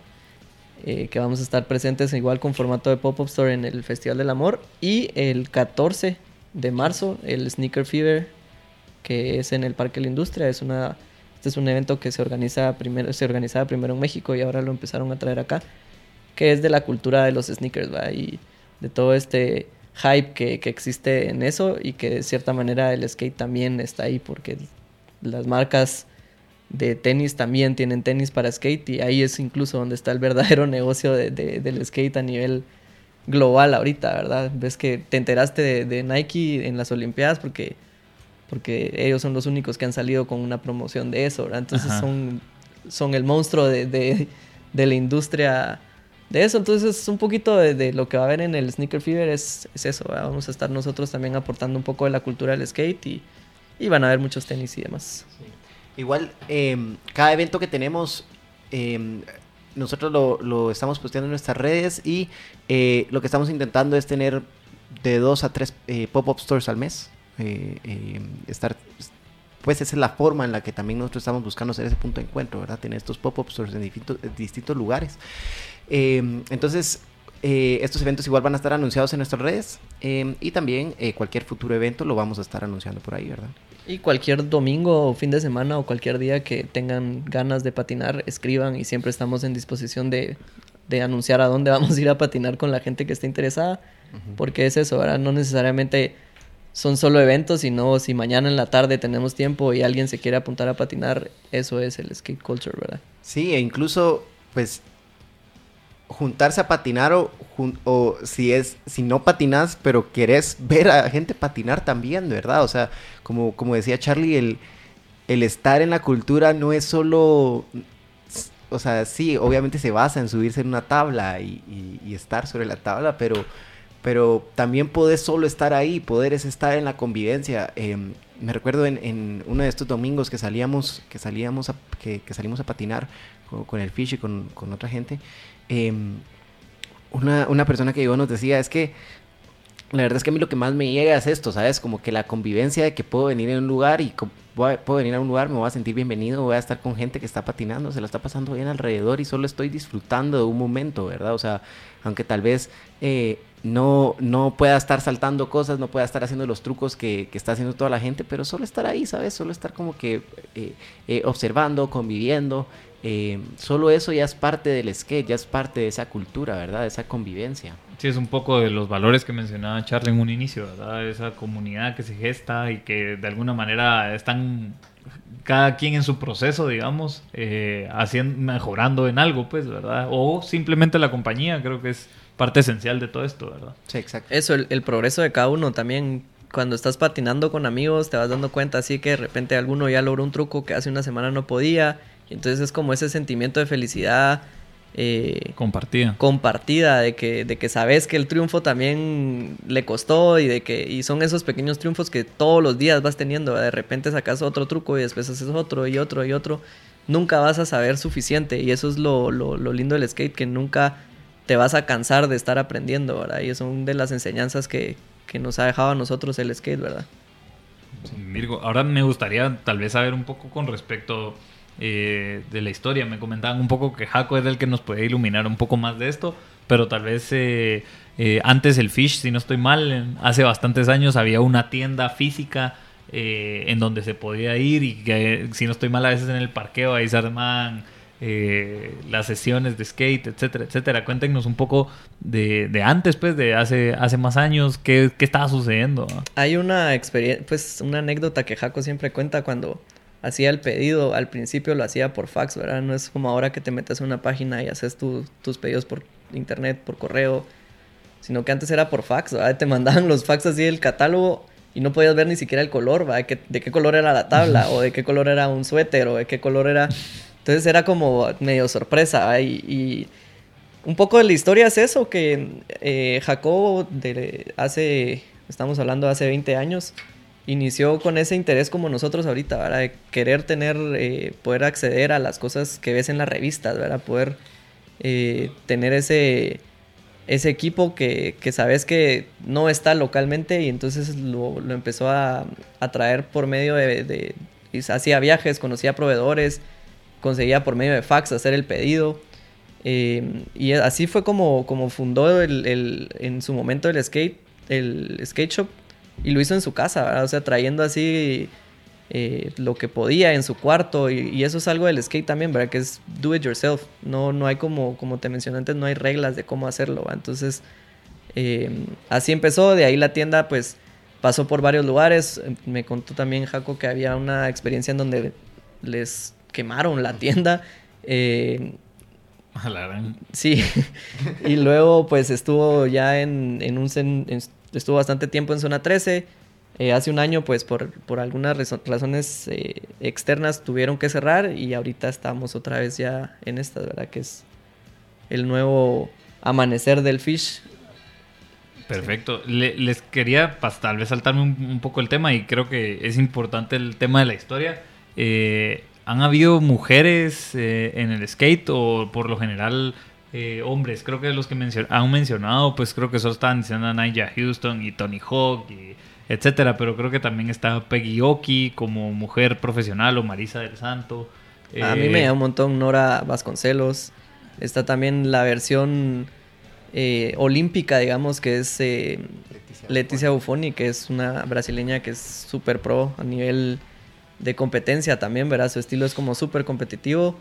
Eh, que vamos a estar presentes igual con formato de pop-up store en el Festival del Amor. Y el 14 de marzo, el Sneaker Fever, que es en el Parque de la Industria. Es una, este es un evento que se, organiza primero, se organizaba primero en México y ahora lo empezaron a traer acá. Que es de la cultura de los sneakers, ¿va? Y de todo este hype que, que existe en eso y que de cierta manera el skate también está ahí porque las marcas de tenis también tienen tenis para skate y ahí es incluso donde está el verdadero negocio de, del skate a nivel global ahorita, ¿verdad? Ves que te enteraste de, Nike en las Olimpiadas porque, porque ellos son los únicos que han salido con una promoción de eso, ¿verdad? Entonces son, son el monstruo de, de, la industria de eso. Entonces es un poquito de, lo que va a haber en el Sneaker Fever es, es eso, Vamos a estar nosotros también aportando un poco de la cultura del skate y, y van a haber muchos tenis y demás. Igual, em, cada evento que tenemos, em, nosotros lo, estamos posteando en nuestras redes y eh, lo que estamos intentando es tener de dos a tres eh, pop-up stores al mes. Eh, em, estar, pues esa es la forma en la que también nosotros estamos buscando ser ese punto de encuentro, ¿verdad? Tener estos pop-up stores en distintos lugares. entonces, estos eventos igual van a estar anunciados en nuestras redes y también cualquier futuro evento lo vamos a estar anunciando por ahí, ¿verdad? Y cualquier domingo o fin de semana o cualquier día que tengan ganas de patinar, escriban y siempre estamos en disposición de, anunciar a dónde vamos a ir a patinar con la gente que esté interesada. Porque es eso, ¿verdad? No necesariamente son solo eventos, sino si mañana en la tarde tenemos tiempo y alguien se quiere apuntar a patinar, eso es el skate culture, ¿verdad? Sí, e incluso, pues, juntarse a patinar o, o, si es si no patinas pero querés ver a gente patinar también verdad o sea como como decía Charlie el el estar en la cultura no es solo o sea sí obviamente se basa en subirse en una tabla y, estar sobre la tabla pero pero también podés solo estar ahí poder es estar en la convivencia. Em, me recuerdo en, uno de estos domingos que salíamos que salíamos a, que, salimos a patinar con, el fish y con, con otra gente Em, una, una, persona que yo nos decía, es que la verdad es que a mí lo que más me llega es esto, ¿sabes? Como que la convivencia de que puedo venir a un lugar y puedo venir a un lugar, me voy a sentir bienvenido, voy a estar con gente que está patinando, se la está pasando bien alrededor y solo estoy disfrutando de un momento, ¿verdad? O sea, aunque tal vez eh, no, no pueda estar saltando cosas, no pueda estar haciendo los trucos que, que, está haciendo toda la gente, pero solo estar ahí, ¿sabes? Solo estar como que eh, eh, observando, conviviendo eh, solo eso ya es parte del skate, ya es parte de esa cultura, ¿verdad? De esa convivencia. Sí, es un poco de los valores que mencionaba Charlie en un inicio, ¿verdad? Esa comunidad que se gesta y que de alguna manera están cada quien en su proceso, digamos, eh, haciendo, mejorando en algo, pues, ¿verdad? O simplemente la compañía, creo que es parte esencial de todo esto, ¿verdad? Sí, exacto. Eso, el, el progreso de cada uno también cuando estás patinando con amigos te vas dando cuenta así que de repente alguno ya logró un truco que hace una semana no podía entonces es como ese sentimiento de felicidad. Eh, compartida. Compartida, de que, de que sabes que el triunfo también le costó y de que y son esos pequeños triunfos que todos los días vas teniendo. De repente sacas otro truco y después haces otro y otro y otro. Nunca vas a saber suficiente y eso es lo, lo, lo lindo del skate, que nunca te vas a cansar de estar aprendiendo, ¿verdad? Y es una de las enseñanzas que, que nos ha dejado a nosotros el skate, ¿verdad? Virgo. Ahora me gustaría tal vez saber un poco con respecto eh, de la historia. Me comentaban un poco que Jaco era el que nos puede iluminar un poco más de esto, pero tal vez eh, eh, antes el Fish, si no estoy mal, hace bastantes años había una tienda física en donde se podía ir y que, si no estoy mal, a veces en el parqueo ahí se armaban las sesiones de skate, etcétera, etcétera. Cuéntenos un poco de, antes, pues, de hace, hace más años, qué, qué estaba sucediendo. Hay una experiencia, pues, una anécdota que Jaco siempre cuenta cuando hacía el pedido, al principio lo hacía por fax, ¿verdad? No es como ahora que te metes en una página y haces tus pedidos por internet, por correo, sino que antes era por fax, ¿verdad? Te mandaban los fax así del catálogo y no podías ver ni siquiera el color, ¿verdad? De qué color era la tabla, o de qué color era un suéter, o de qué color era... Entonces era como medio sorpresa, y, un poco de la historia es eso, que eh, Jacobo de hace, estamos hablando de hace 20 años, inició con ese interés como nosotros ahorita, ¿verdad? De querer tener, eh, poder acceder a las cosas que ves en las revistas, ¿verdad? Poder eh, tener ese, ese equipo que, que, sabes que no está localmente y entonces lo, empezó a, a, traer por medio de, hacía viajes, conocía proveedores, conseguía por medio de fax hacer el pedido. Eh, y así fue como, como fundó el, en su momento el skate, el skate shop y lo hizo en su casa, o sea, trayendo así eh, lo que podía en su cuarto. Y, eso es algo del skate también, ¿verdad? Que es do it yourself. No, no hay como, como te mencioné antes, no hay reglas de cómo hacerlo, Entonces, eh, así empezó. De ahí la tienda, pues, pasó por varios lugares. Me contó también Jaco que había una experiencia en donde les quemaron la tienda. Eh, sí, y luego pues estuvo ya en, en un estuvo bastante tiempo en zona 13. Eh, hace un año, pues por, por algunas razones eh, externas tuvieron que cerrar y ahorita estamos otra vez ya en esta, ¿verdad? Que es el nuevo amanecer del Fish. Perfecto. les quería tal vez saltarme un, poco el tema y creo que es importante el tema de la historia. Eh, ¿Han habido mujeres en el skate o por lo general eh, hombres, creo que los que han mencionado, pues creo que solo están diciendo Naya Houston y Tony Hawk, y etcétera, pero creo que también está Peggy Oki como mujer profesional o Marisa del Santo. A mí me eh, llama un montón Nora Vasconcelos. Está también la versión eh, olímpica, digamos, que es Leticia, Buffoni, que es una brasileña que es súper pro a nivel de competencia también, ¿verdad? Su estilo es como súper competitivo.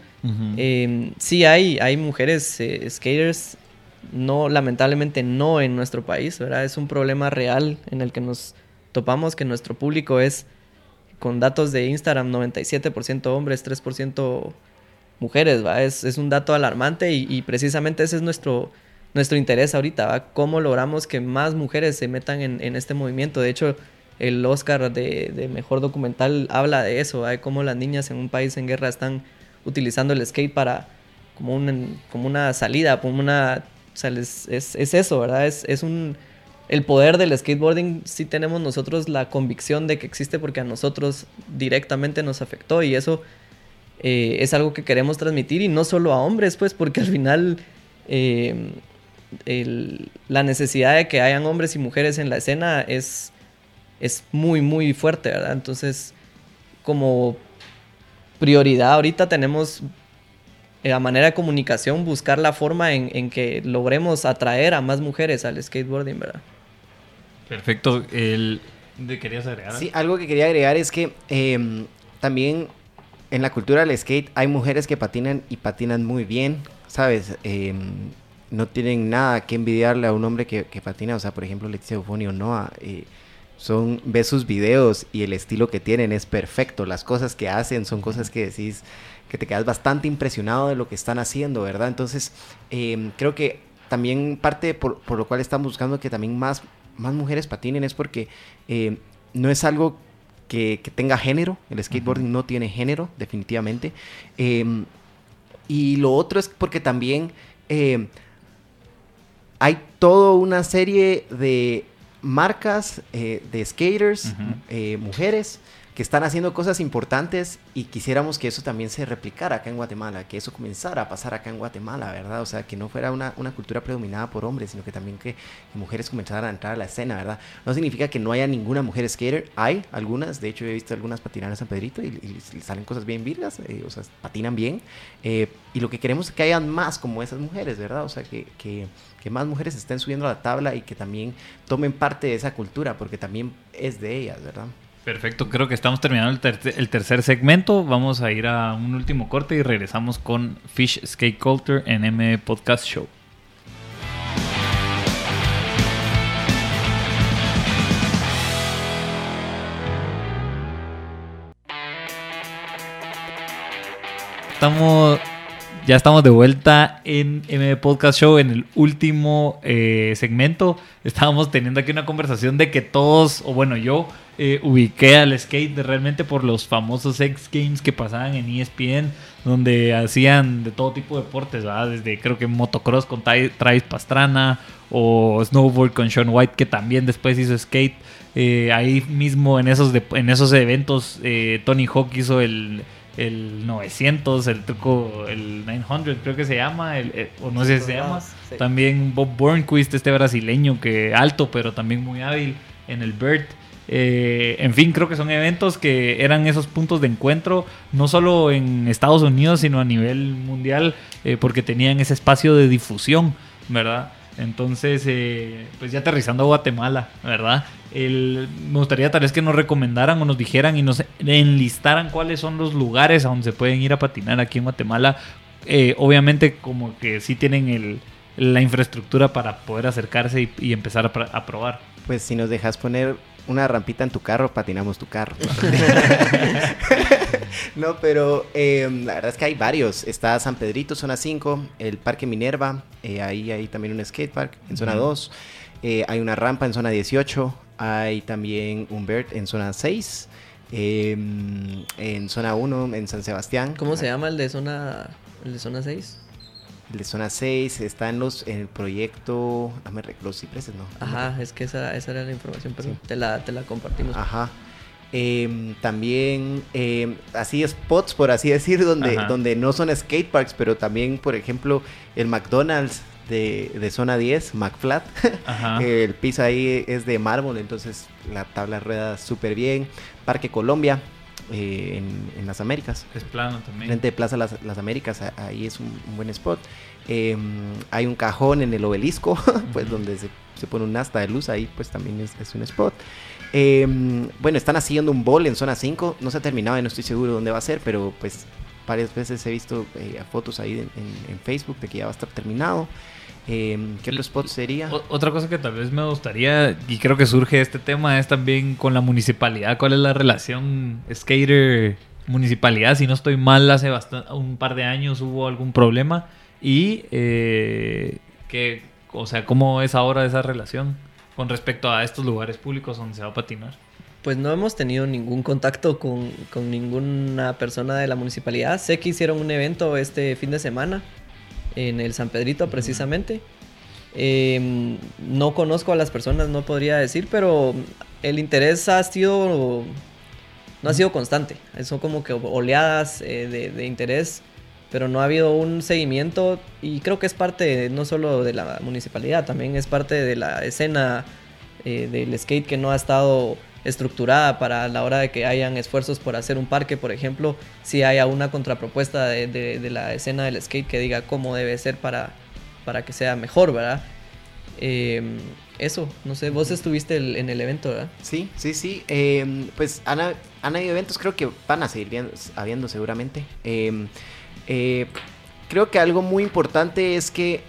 Em, sí hay, hay mujeres eh, skaters, no, lamentablemente no en nuestro país, ¿verdad? Es un problema real en el que nos topamos, que nuestro público es, con datos de Instagram, 97% hombres, 3% mujeres, ¿va? Es, es, un dato alarmante y, precisamente ese es nuestro, nuestro interés ahorita, ¿va? Cómo logramos que más mujeres se metan en, en este movimiento. De hecho, el Oscar de, Mejor Documental habla de eso, de cómo las niñas en un país en guerra están utilizando el skate para como, un, como una salida, como una... Es, es, eso, ¿verdad? Es, es un... El poder del skateboarding sí tenemos nosotros la convicción de que existe porque a nosotros directamente nos afectó y eso eh, es algo que queremos transmitir y no solo a hombres, pues, porque al final eh, la necesidad de que hayan hombres y mujeres en la escena es es muy, muy fuerte, ¿verdad? Entonces, como prioridad ahorita tenemos eh, a manera de comunicación buscar la forma en, que logremos atraer a más mujeres al skateboarding, ¿verdad? Perfecto. El... ¿Querías agregar? Sí, algo que quería agregar es que em, también en la cultura del skate hay mujeres que patinan y patinan muy bien, ¿sabes? Em, no tienen nada que envidiarle a un hombre que, patina, o sea, por ejemplo, Leticia Bufoni o Noah. Eh, son, ves sus videos y el estilo que tienen es perfecto. Las cosas que hacen son cosas que decís que te quedas bastante impresionado de lo que están haciendo, ¿verdad? Entonces, em, creo que también parte por, por, lo cual estamos buscando que también más, más mujeres patinen es porque em, no es algo que, que, tenga género. El skateboarding no tiene género, definitivamente. Em, y lo otro es porque también hay toda una serie de marcas eh, de skaters, eh, mujeres, que están haciendo cosas importantes y quisiéramos que eso también se replicara acá en Guatemala, que eso comenzara a pasar acá en Guatemala, ¿verdad? O sea, que no fuera una, una cultura predominada por hombres, sino que también que, mujeres comenzaran a entrar a la escena, ¿verdad? No significa que no haya ninguna mujer skater, hay algunas, de hecho he visto algunas patinar en San Pedrito y, salen cosas bien virgas, eh, o sea, patinan bien, eh, y lo que queremos es que hayan más como esas mujeres, ¿verdad? O sea, que, que, que más mujeres estén subiendo a la tabla y que también tomen parte de esa cultura, porque también es de ellas, ¿verdad? Perfecto, creo que estamos terminando el, tercer segmento. Vamos a ir a un último corte y regresamos con Fish Skate Culture en M Podcast Show. Estamos ya estamos de vuelta en M Podcast Show en el último eh, segmento. Estábamos teniendo aquí una conversación de que todos, o bueno, yo eh, ubiqué al skate realmente por los famosos X Games que pasaban en ESPN, donde hacían de todo tipo de deportes, ¿verdad? Desde creo que motocross con Travis Pastrana o snowboard con Sean White, que también después hizo skate. Eh, ahí mismo en esos, en esos eventos, Tony Hawk hizo el el 900, el truco, el 900 creo que se llama, el, eh, o no sé si se llama. También Bob Burnquist, este brasileño que alto, pero también muy hábil en el BERT. Eh, en fin, creo que son eventos que eran esos puntos de encuentro, no solo en Estados Unidos, sino a nivel mundial, eh, porque tenían ese espacio de difusión, ¿verdad? Entonces, eh, pues ya aterrizando a Guatemala, ¿verdad? El, me gustaría tal vez que nos recomendaran o nos dijeran y nos enlistaran cuáles son los lugares a donde se pueden ir a patinar aquí en Guatemala. Eh, obviamente como que sí tienen el, la infraestructura para poder acercarse y, empezar a, a probar. Pues si nos dejas poner una rampita en tu carro, patinamos tu carro. no, pero em, la verdad es que hay varios. Está San Pedrito, zona 5, el Parque Minerva, eh, ahí hay también un skatepark en zona 2. Eh, hay una rampa en zona 18, hay también un BERT en zona 6. Em, en zona 1, en San Sebastián. ¿Cómo se llama el de zona, el de zona 6? de zona 6, está en, los, en el proyecto, dame los cipreses, ¿no? Ajá, es que esa, esa era la información, pero te, la, te la compartimos. Ajá. Em, también eh, así spots, por así decir, donde, donde no son skateparks, pero también, por ejemplo, el McDonald's de, de zona 10, McFlat. el piso ahí es de mármol, entonces la tabla rueda súper bien. Parque Colombia, eh, en, las Américas. Es plano también. Frente de Plaza Las, Américas, ahí es un, buen spot. Em, hay un cajón en el obelisco, pues donde se, pone un asta de luz, ahí pues también es, un spot. Em, bueno, están haciendo un bowl en zona 5, no se ha terminado y no estoy seguro dónde va a ser, pero pues varias veces he visto eh, fotos ahí en, Facebook de que ya va a estar terminado. Em, ¿Qué otro spot sería? otra cosa que tal vez me gustaría, y creo que surge este tema, es también con la municipalidad. ¿Cuál es la relación skater-municipalidad? Si no estoy mal, hace un par de años hubo algún problema. Y, eh, que, o sea, ¿cómo es ahora esa relación con respecto a estos lugares públicos donde se va a patinar? Pues no hemos tenido ningún contacto con, con ninguna persona de la municipalidad. Sé que hicieron un evento este fin de semana en el San Pedrito precisamente. Em, no conozco a las personas, no podría decir, pero el interés ha sido, no ha sido constante. Son como que oleadas eh, de, interés, pero no ha habido un seguimiento y creo que es parte no solo de la municipalidad, también es parte de la escena eh, del skate que no ha estado estructurada para la hora de que hayan esfuerzos por hacer un parque, por ejemplo, si haya una contrapropuesta de, la escena del skate que diga cómo debe ser para, para que sea mejor, ¿verdad? Em, eso, no sé, vos estuviste en el evento, ¿verdad? Sí, sí, sí. Em, pues han, habido eventos, creo que van a seguir habiendo seguramente. Em, eh, creo que algo muy importante es que,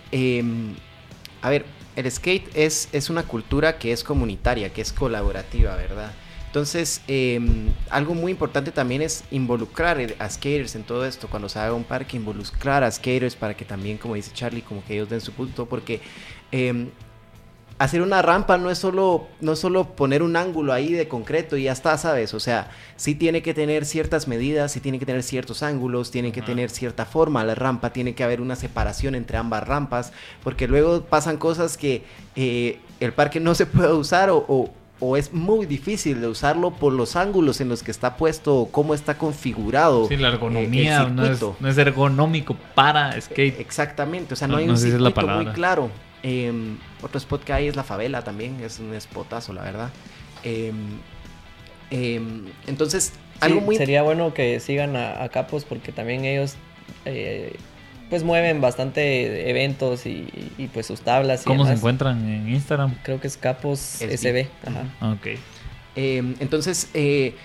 a ver, el skate es, es una cultura que es comunitaria, que es colaborativa, ¿verdad? Entonces, em, algo muy importante también es involucrar a skaters en todo esto. Cuando se haga un parque, involucrar a skaters para que también, como dice Charlie, como que ellos den su punto, porque eh, hacer una rampa no es solo no solo poner un ángulo ahí de concreto y ya está, ¿sabes? O sea, sí tiene que tener ciertas medidas, sí tiene que tener ciertos ángulos, tiene que tener cierta forma la rampa, tiene que haber una separación entre ambas rampas, porque luego pasan cosas que eh, el parque no se puede usar o, o es muy difícil de usarlo por los ángulos en los que está puesto o cómo está configurado. Sí, la eh, ergonomía el no, es, no es ergonómico para skate. Exactamente, o sea, no, No- hay no un es circuito muy claro. Eh, otro spot que hay es La Favela también, es un spotazo, la verdad. Eh, eh, entonces, algo muy... Sería bueno que sigan a, a Capos porque también ellos eh, pues mueven bastante eventos y, y, pues sus tablas. Y ¿Cómo se encuentran en Instagram? Creo que es Capos SB. SB. Ajá. Ok. Eh, entonces, eh,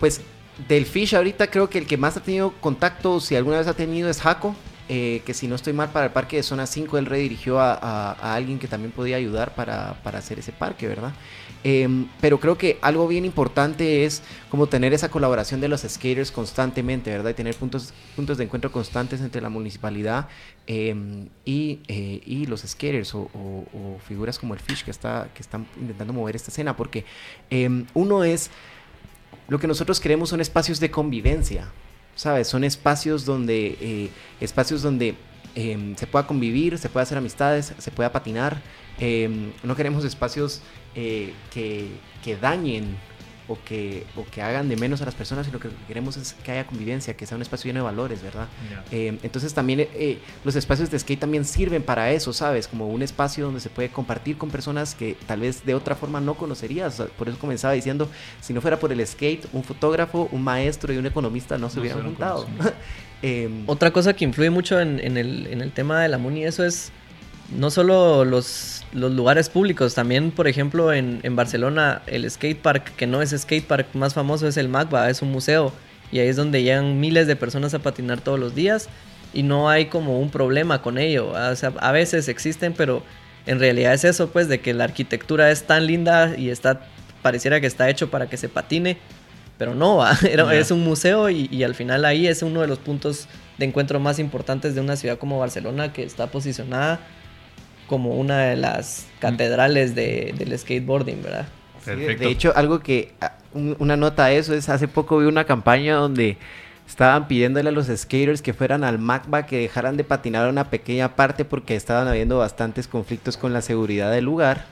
pues del Fish ahorita creo que el que más ha tenido contacto, si alguna vez ha tenido, es Jaco. Eh, que si no estoy mal para el parque de zona 5, él redirigió a, alguien que también podía ayudar para, hacer ese parque, ¿verdad? Em, pero creo que algo bien importante es como tener esa colaboración de los skaters constantemente, ¿verdad? Y tener puntos, puntos de encuentro constantes entre la municipalidad em, y, eh, y los skaters o, o- o figuras como el Fish que, está, que están intentando mover esta escena, porque em, uno es, lo que nosotros queremos son espacios de convivencia, ¿sabes? Son espacios donde, eh, espacios donde em, se pueda convivir, se pueda hacer amistades, se pueda patinar. em, no queremos espacios eh, que, que dañen o que, o que hagan de menos a las personas, sino que lo que queremos es que haya convivencia, que sea un espacio lleno de valores, ¿verdad? Eh, entonces también eh, los espacios de skate también sirven para eso, ¿sabes? Como un espacio donde se puede compartir con personas que tal vez de otra forma no conocerías. Por eso comenzaba diciendo, si no fuera por el skate, un fotógrafo, un maestro y un economista no se No hubieran juntado. Em, Otra cosa que influye mucho en, en el, en el tema de la MUNI, eso es no solo los, los lugares públicos, también, por ejemplo, en, en Barcelona, el skate park, que no es skate park más famoso, es el MACBA, es un museo. Y ahí es donde llegan miles de personas a patinar todos los días y no hay como un problema con ello. ¿verdad? O sea, a veces existen, pero en realidad es eso, pues, de que la arquitectura es tan linda y está, pareciera que está hecho para que se patine, pero no, Ya. es un museo y, y al final ahí es uno de los puntos de encuentro más importantes de una ciudad como Barcelona que está posicionada como una de las catedrales de- del skateboarding, ¿verdad? Sí, de- Perfecto. de hecho, algo que, ah, un- una nota a eso es, hace poco vi una campaña donde estaban pidiéndole a los skaters que fueran al MACBA que dejaran de patinar una pequeña parte porque estaban habiendo bastantes conflictos con la seguridad del lugar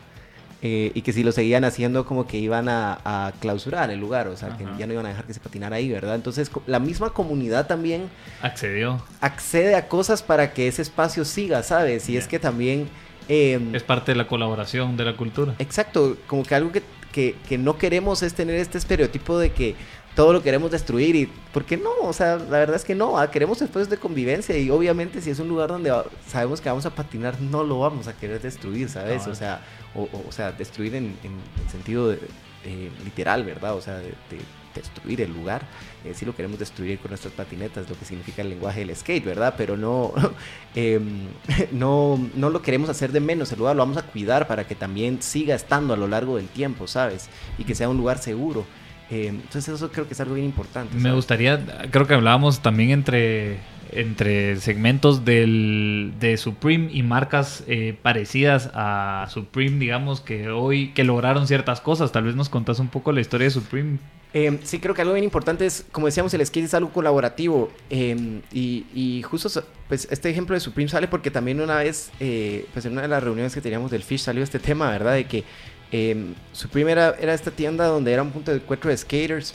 eh, y que si lo seguían haciendo como que iban a, a clausurar el lugar, o sea, que ya no iban a dejar que se patinara ahí, ¿verdad? Entonces, la misma comunidad también Accedió. accede a cosas para que ese espacio siga, ¿sabes? Y es que también... em, Es parte de la colaboración de la cultura. Exacto, como que algo que, que, que no queremos es tener este estereotipo de que todo lo queremos destruir y ¿por qué no? O sea, la verdad es que no, ah, queremos espacios de convivencia y obviamente si es un lugar donde sabemos que vamos a patinar no lo vamos a querer destruir, ¿sabes? O sea, o sea, destruir en, en, en sentido de- eh, literal, ¿verdad? O sea, de, de destruir el lugar, eh, sí lo queremos destruir con nuestras patinetas, lo que significa el lenguaje del skate, ¿verdad? Pero no, em, no, no lo queremos hacer de menos, el lugar lo vamos a cuidar para que también siga estando a lo largo del tiempo, ¿sabes? Y que sea un lugar seguro. Eh, entonces eso creo que es algo bien importante. Me gustaría, creo que hablábamos también entre, entre segmentos del, de Supreme y marcas eh, parecidas a Supreme, digamos, que hoy, que lograron ciertas cosas. Tal vez nos contás un poco la historia de Supreme. Eh, sí, creo que algo bien importante es, como decíamos, el skate es algo colaborativo. eh, y, y justo, pues, este ejemplo de Supreme sale porque también una vez, pues, en una de las reuniones que teníamos del Fish salió este tema, ¿verdad? De que eh, Supreme era, era esta tienda donde era un punto de encuentro de skaters.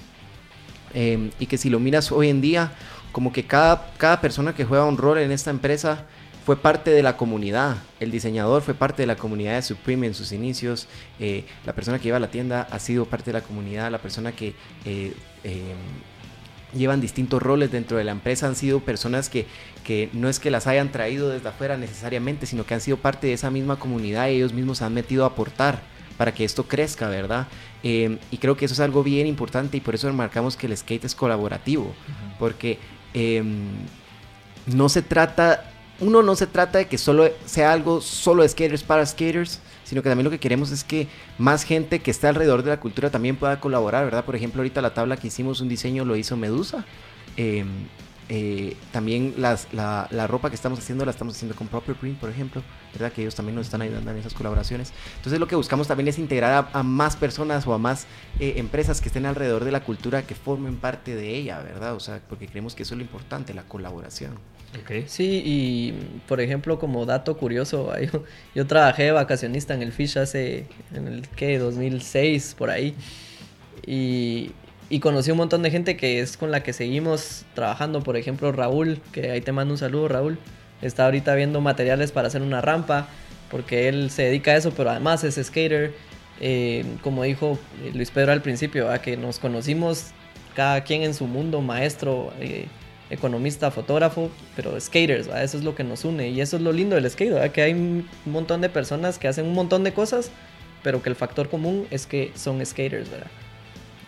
eh, y que si lo miras hoy en día, como que cada, cada persona que juega un rol en esta empresa fue parte de la comunidad. El diseñador fue parte de la comunidad de Supreme en sus inicios. eh, la persona que lleva la tienda ha sido parte de la comunidad. La persona que eh, eh, llevan distintos roles dentro de la empresa han sido personas que, que no es que las hayan traído desde afuera necesariamente, sino que han sido parte de esa misma comunidad y ellos mismos se han metido a aportar para que esto crezca, ¿verdad? Eh, y creo que eso es algo bien importante y por eso remarcamos que el skate es colaborativo, porque eh, no se trata, uno no se trata de que solo sea algo solo de skaters para skaters, sino que también lo que queremos es que más gente que esté alrededor de la cultura también pueda colaborar, ¿verdad? Por ejemplo, ahorita la tabla que hicimos, un diseño lo hizo Medusa. Eh, eh, también las, la, la ropa que estamos haciendo la estamos haciendo con Proper Print, por ejemplo, ¿verdad? Que ellos también nos están ayudando en esas colaboraciones. Entonces lo que buscamos también es integrar a, a más personas o a más eh, empresas que estén alrededor de la cultura que formen parte de ella, ¿verdad? O sea, porque creemos que eso es lo importante, la colaboración. Ok. Sí, y por ejemplo, como dato curioso, yo, yo trabajé de vacacionista en el Fish hace, en el que, 2006, por ahí. Y, y conocí un montón de gente que es con la que seguimos trabajando. Por ejemplo, Raúl, que ahí te mando un saludo, Raúl. Está ahorita viendo materiales para hacer una rampa, porque él se dedica a eso, pero además es skater. Eh, como dijo Luis Pedro al principio, a que nos conocimos cada quien en su mundo, maestro, eh, economista, fotógrafo, pero skaters, ¿va? eso es lo que nos une y eso es lo lindo del skate, ¿va? que hay un montón de personas que hacen un montón de cosas, pero que el factor común es que son skaters, ¿verdad?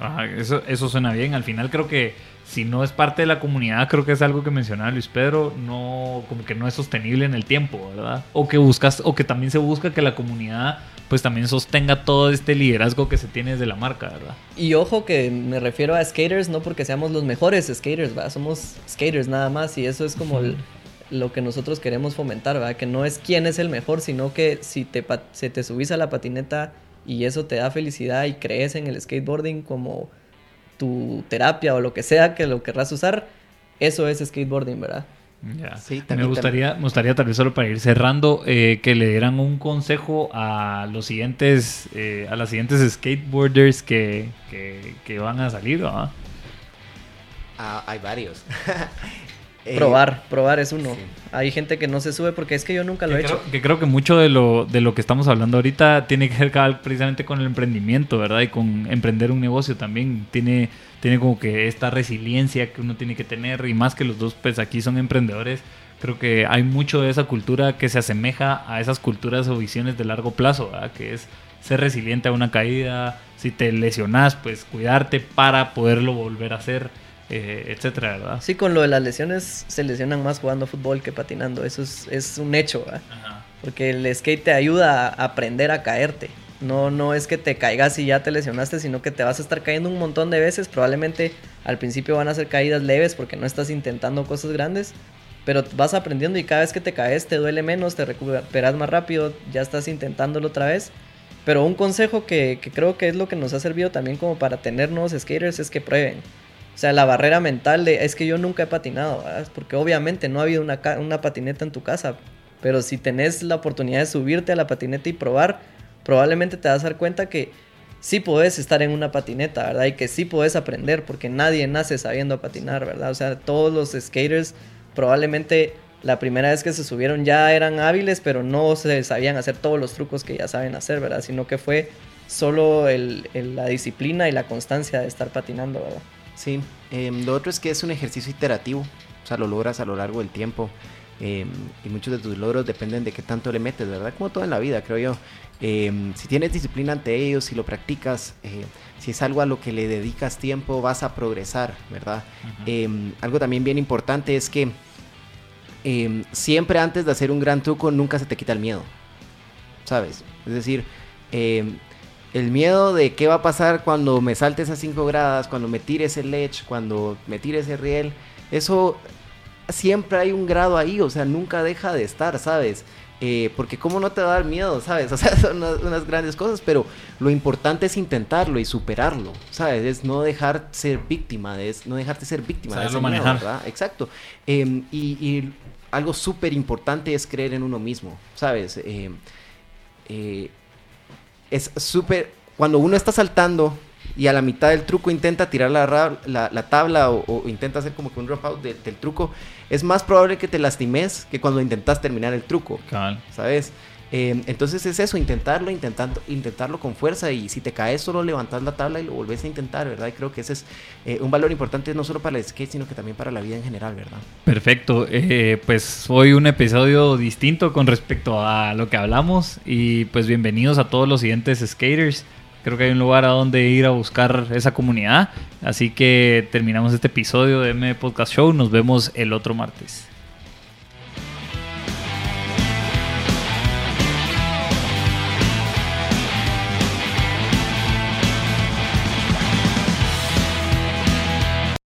Ajá, eso, eso suena bien. Al final creo que si no es parte de la comunidad, creo que es algo que mencionaba Luis Pedro, no, como que no es sostenible en el tiempo, ¿verdad? O que buscas, o que también se busca que la comunidad pues también sostenga todo este liderazgo que se tiene desde la marca, ¿verdad? Y ojo que me refiero a skaters, no porque seamos los mejores skaters, ¿verdad? Somos skaters nada más y eso es como el- lo que nosotros queremos fomentar, ¿verdad? Que no es quién es el mejor, sino que si te, se te subís a la patineta y eso te da felicidad y crees en el skateboarding como tu terapia o lo que sea que lo querrás usar, eso es skateboarding, ¿verdad? Ya. Sí, me, también- gustaría, me gustaría tal vez solo para ir cerrando eh, que le dieran un consejo a los siguientes, eh, a las siguientes skateboarders que, que, que van a salir, ¿verdad? Ah, hay varios. Eh, probar, probar es uno. sí. Hay gente que no se sube porque es que yo nunca lo he hecho. creo, que creo que mucho de lo, de lo que estamos hablando ahorita tiene que ver precisamente con el emprendimiento, ¿verdad? Y con emprender un negocio también. Tiene, tiene como que esta resiliencia que uno tiene que tener y más que los dos, pues aquí son emprendedores. Creo que hay mucho de esa cultura que se asemeja a esas culturas o visiones de largo plazo, ¿verdad? Que es ser resiliente a una caída, si te lesionas, pues cuidarte para poderlo volver a hacer, eh, etcétera, ¿verdad? Sí, con lo de las lesiones se lesionan más jugando fútbol que patinando. Eso es, es un hecho, ¿verdad? Ajá. Porque el skate te ayuda a aprender a caerte. No, no es que te caigas y ya te lesionaste, sino que te vas a estar cayendo un montón de veces. Probablemente al principio van a ser caídas leves porque no estás intentando cosas grandes. Pero vas aprendiendo y cada vez que te caes te duele menos, te recuperas más rápido, ya estás intentándolo otra vez. Pero un consejo que, que creo que es lo que nos ha servido también como para tener nuevos skaters es que prueben. O sea, la barrera mental de es que yo nunca he patinado, ¿verdad? porque obviamente no ha habido una, una patineta en tu casa, pero si tenés la oportunidad de subirte a la patineta y probar, probablemente te vas a dar cuenta que sí puedes estar en una patineta, ¿verdad? Y que sí puedes aprender, porque nadie nace sabiendo patinar, ¿verdad? O sea, todos los skaters probablemente la primera vez que se subieron ya eran hábiles, pero no se sabían hacer todos los trucos que ya saben hacer, ¿verdad? Sino que fue solo el- el- la disciplina y la constancia de estar patinando, ¿verdad? Sí, em, lo otro es que es un ejercicio iterativo, o sea, lo logras a lo largo del tiempo em, y muchos de tus logros dependen de qué tanto le metes, ¿verdad? Como todo en la vida, creo yo. Em, si tienes disciplina ante ellos, si lo practicas, eh, si es algo a lo que le dedicas tiempo, vas a progresar, ¿verdad? Algo también bien importante es que em, siempre antes de hacer un gran truco nunca se te quita el miedo, ¿sabes? Es decir, el miedo de qué va a pasar cuando me salte esas 5 gradas, cuando me tire ese ledge, cuando me tire ese riel, eso siempre hay un grado ahí, o sea, nunca deja de estar, ¿sabes? Eh, porque cómo no te va a dar miedo, ¿sabes? O sea, son unas, unas grandes cosas, pero lo importante es intentarlo y superarlo, ¿sabes? Es no dejar ser víctima, es no dejarte ser víctima. de Saberlo miedo, manejar. ¿verdad? Exacto. Eh, y, y algo súper importante es creer en uno mismo, ¿sabes? Eh, eh, es súper... Cuando uno está saltando y a la mitad del truco intenta tirar la, la, la tabla o, o intenta hacer como que un drop out de- del truco, es más probable que te lastimes que cuando intentas terminar el truco, Cabal. ¿sabes? Eh, entonces es eso, intentarlo, intentando, intentarlo con fuerza y si te caes solo levantas la tabla y lo volvés a intentar, ¿verdad? Y creo que ese es eh, un valor importante no solo para el skate, sino que también para la vida en general, ¿verdad? Perfecto, eh, pues hoy un episodio distinto con respecto a lo que hablamos y pues bienvenidos a todos los siguientes skaters. Creo que hay un lugar a donde ir a buscar esa comunidad, así que terminamos este episodio de M Podcast Show, nos vemos el otro martes.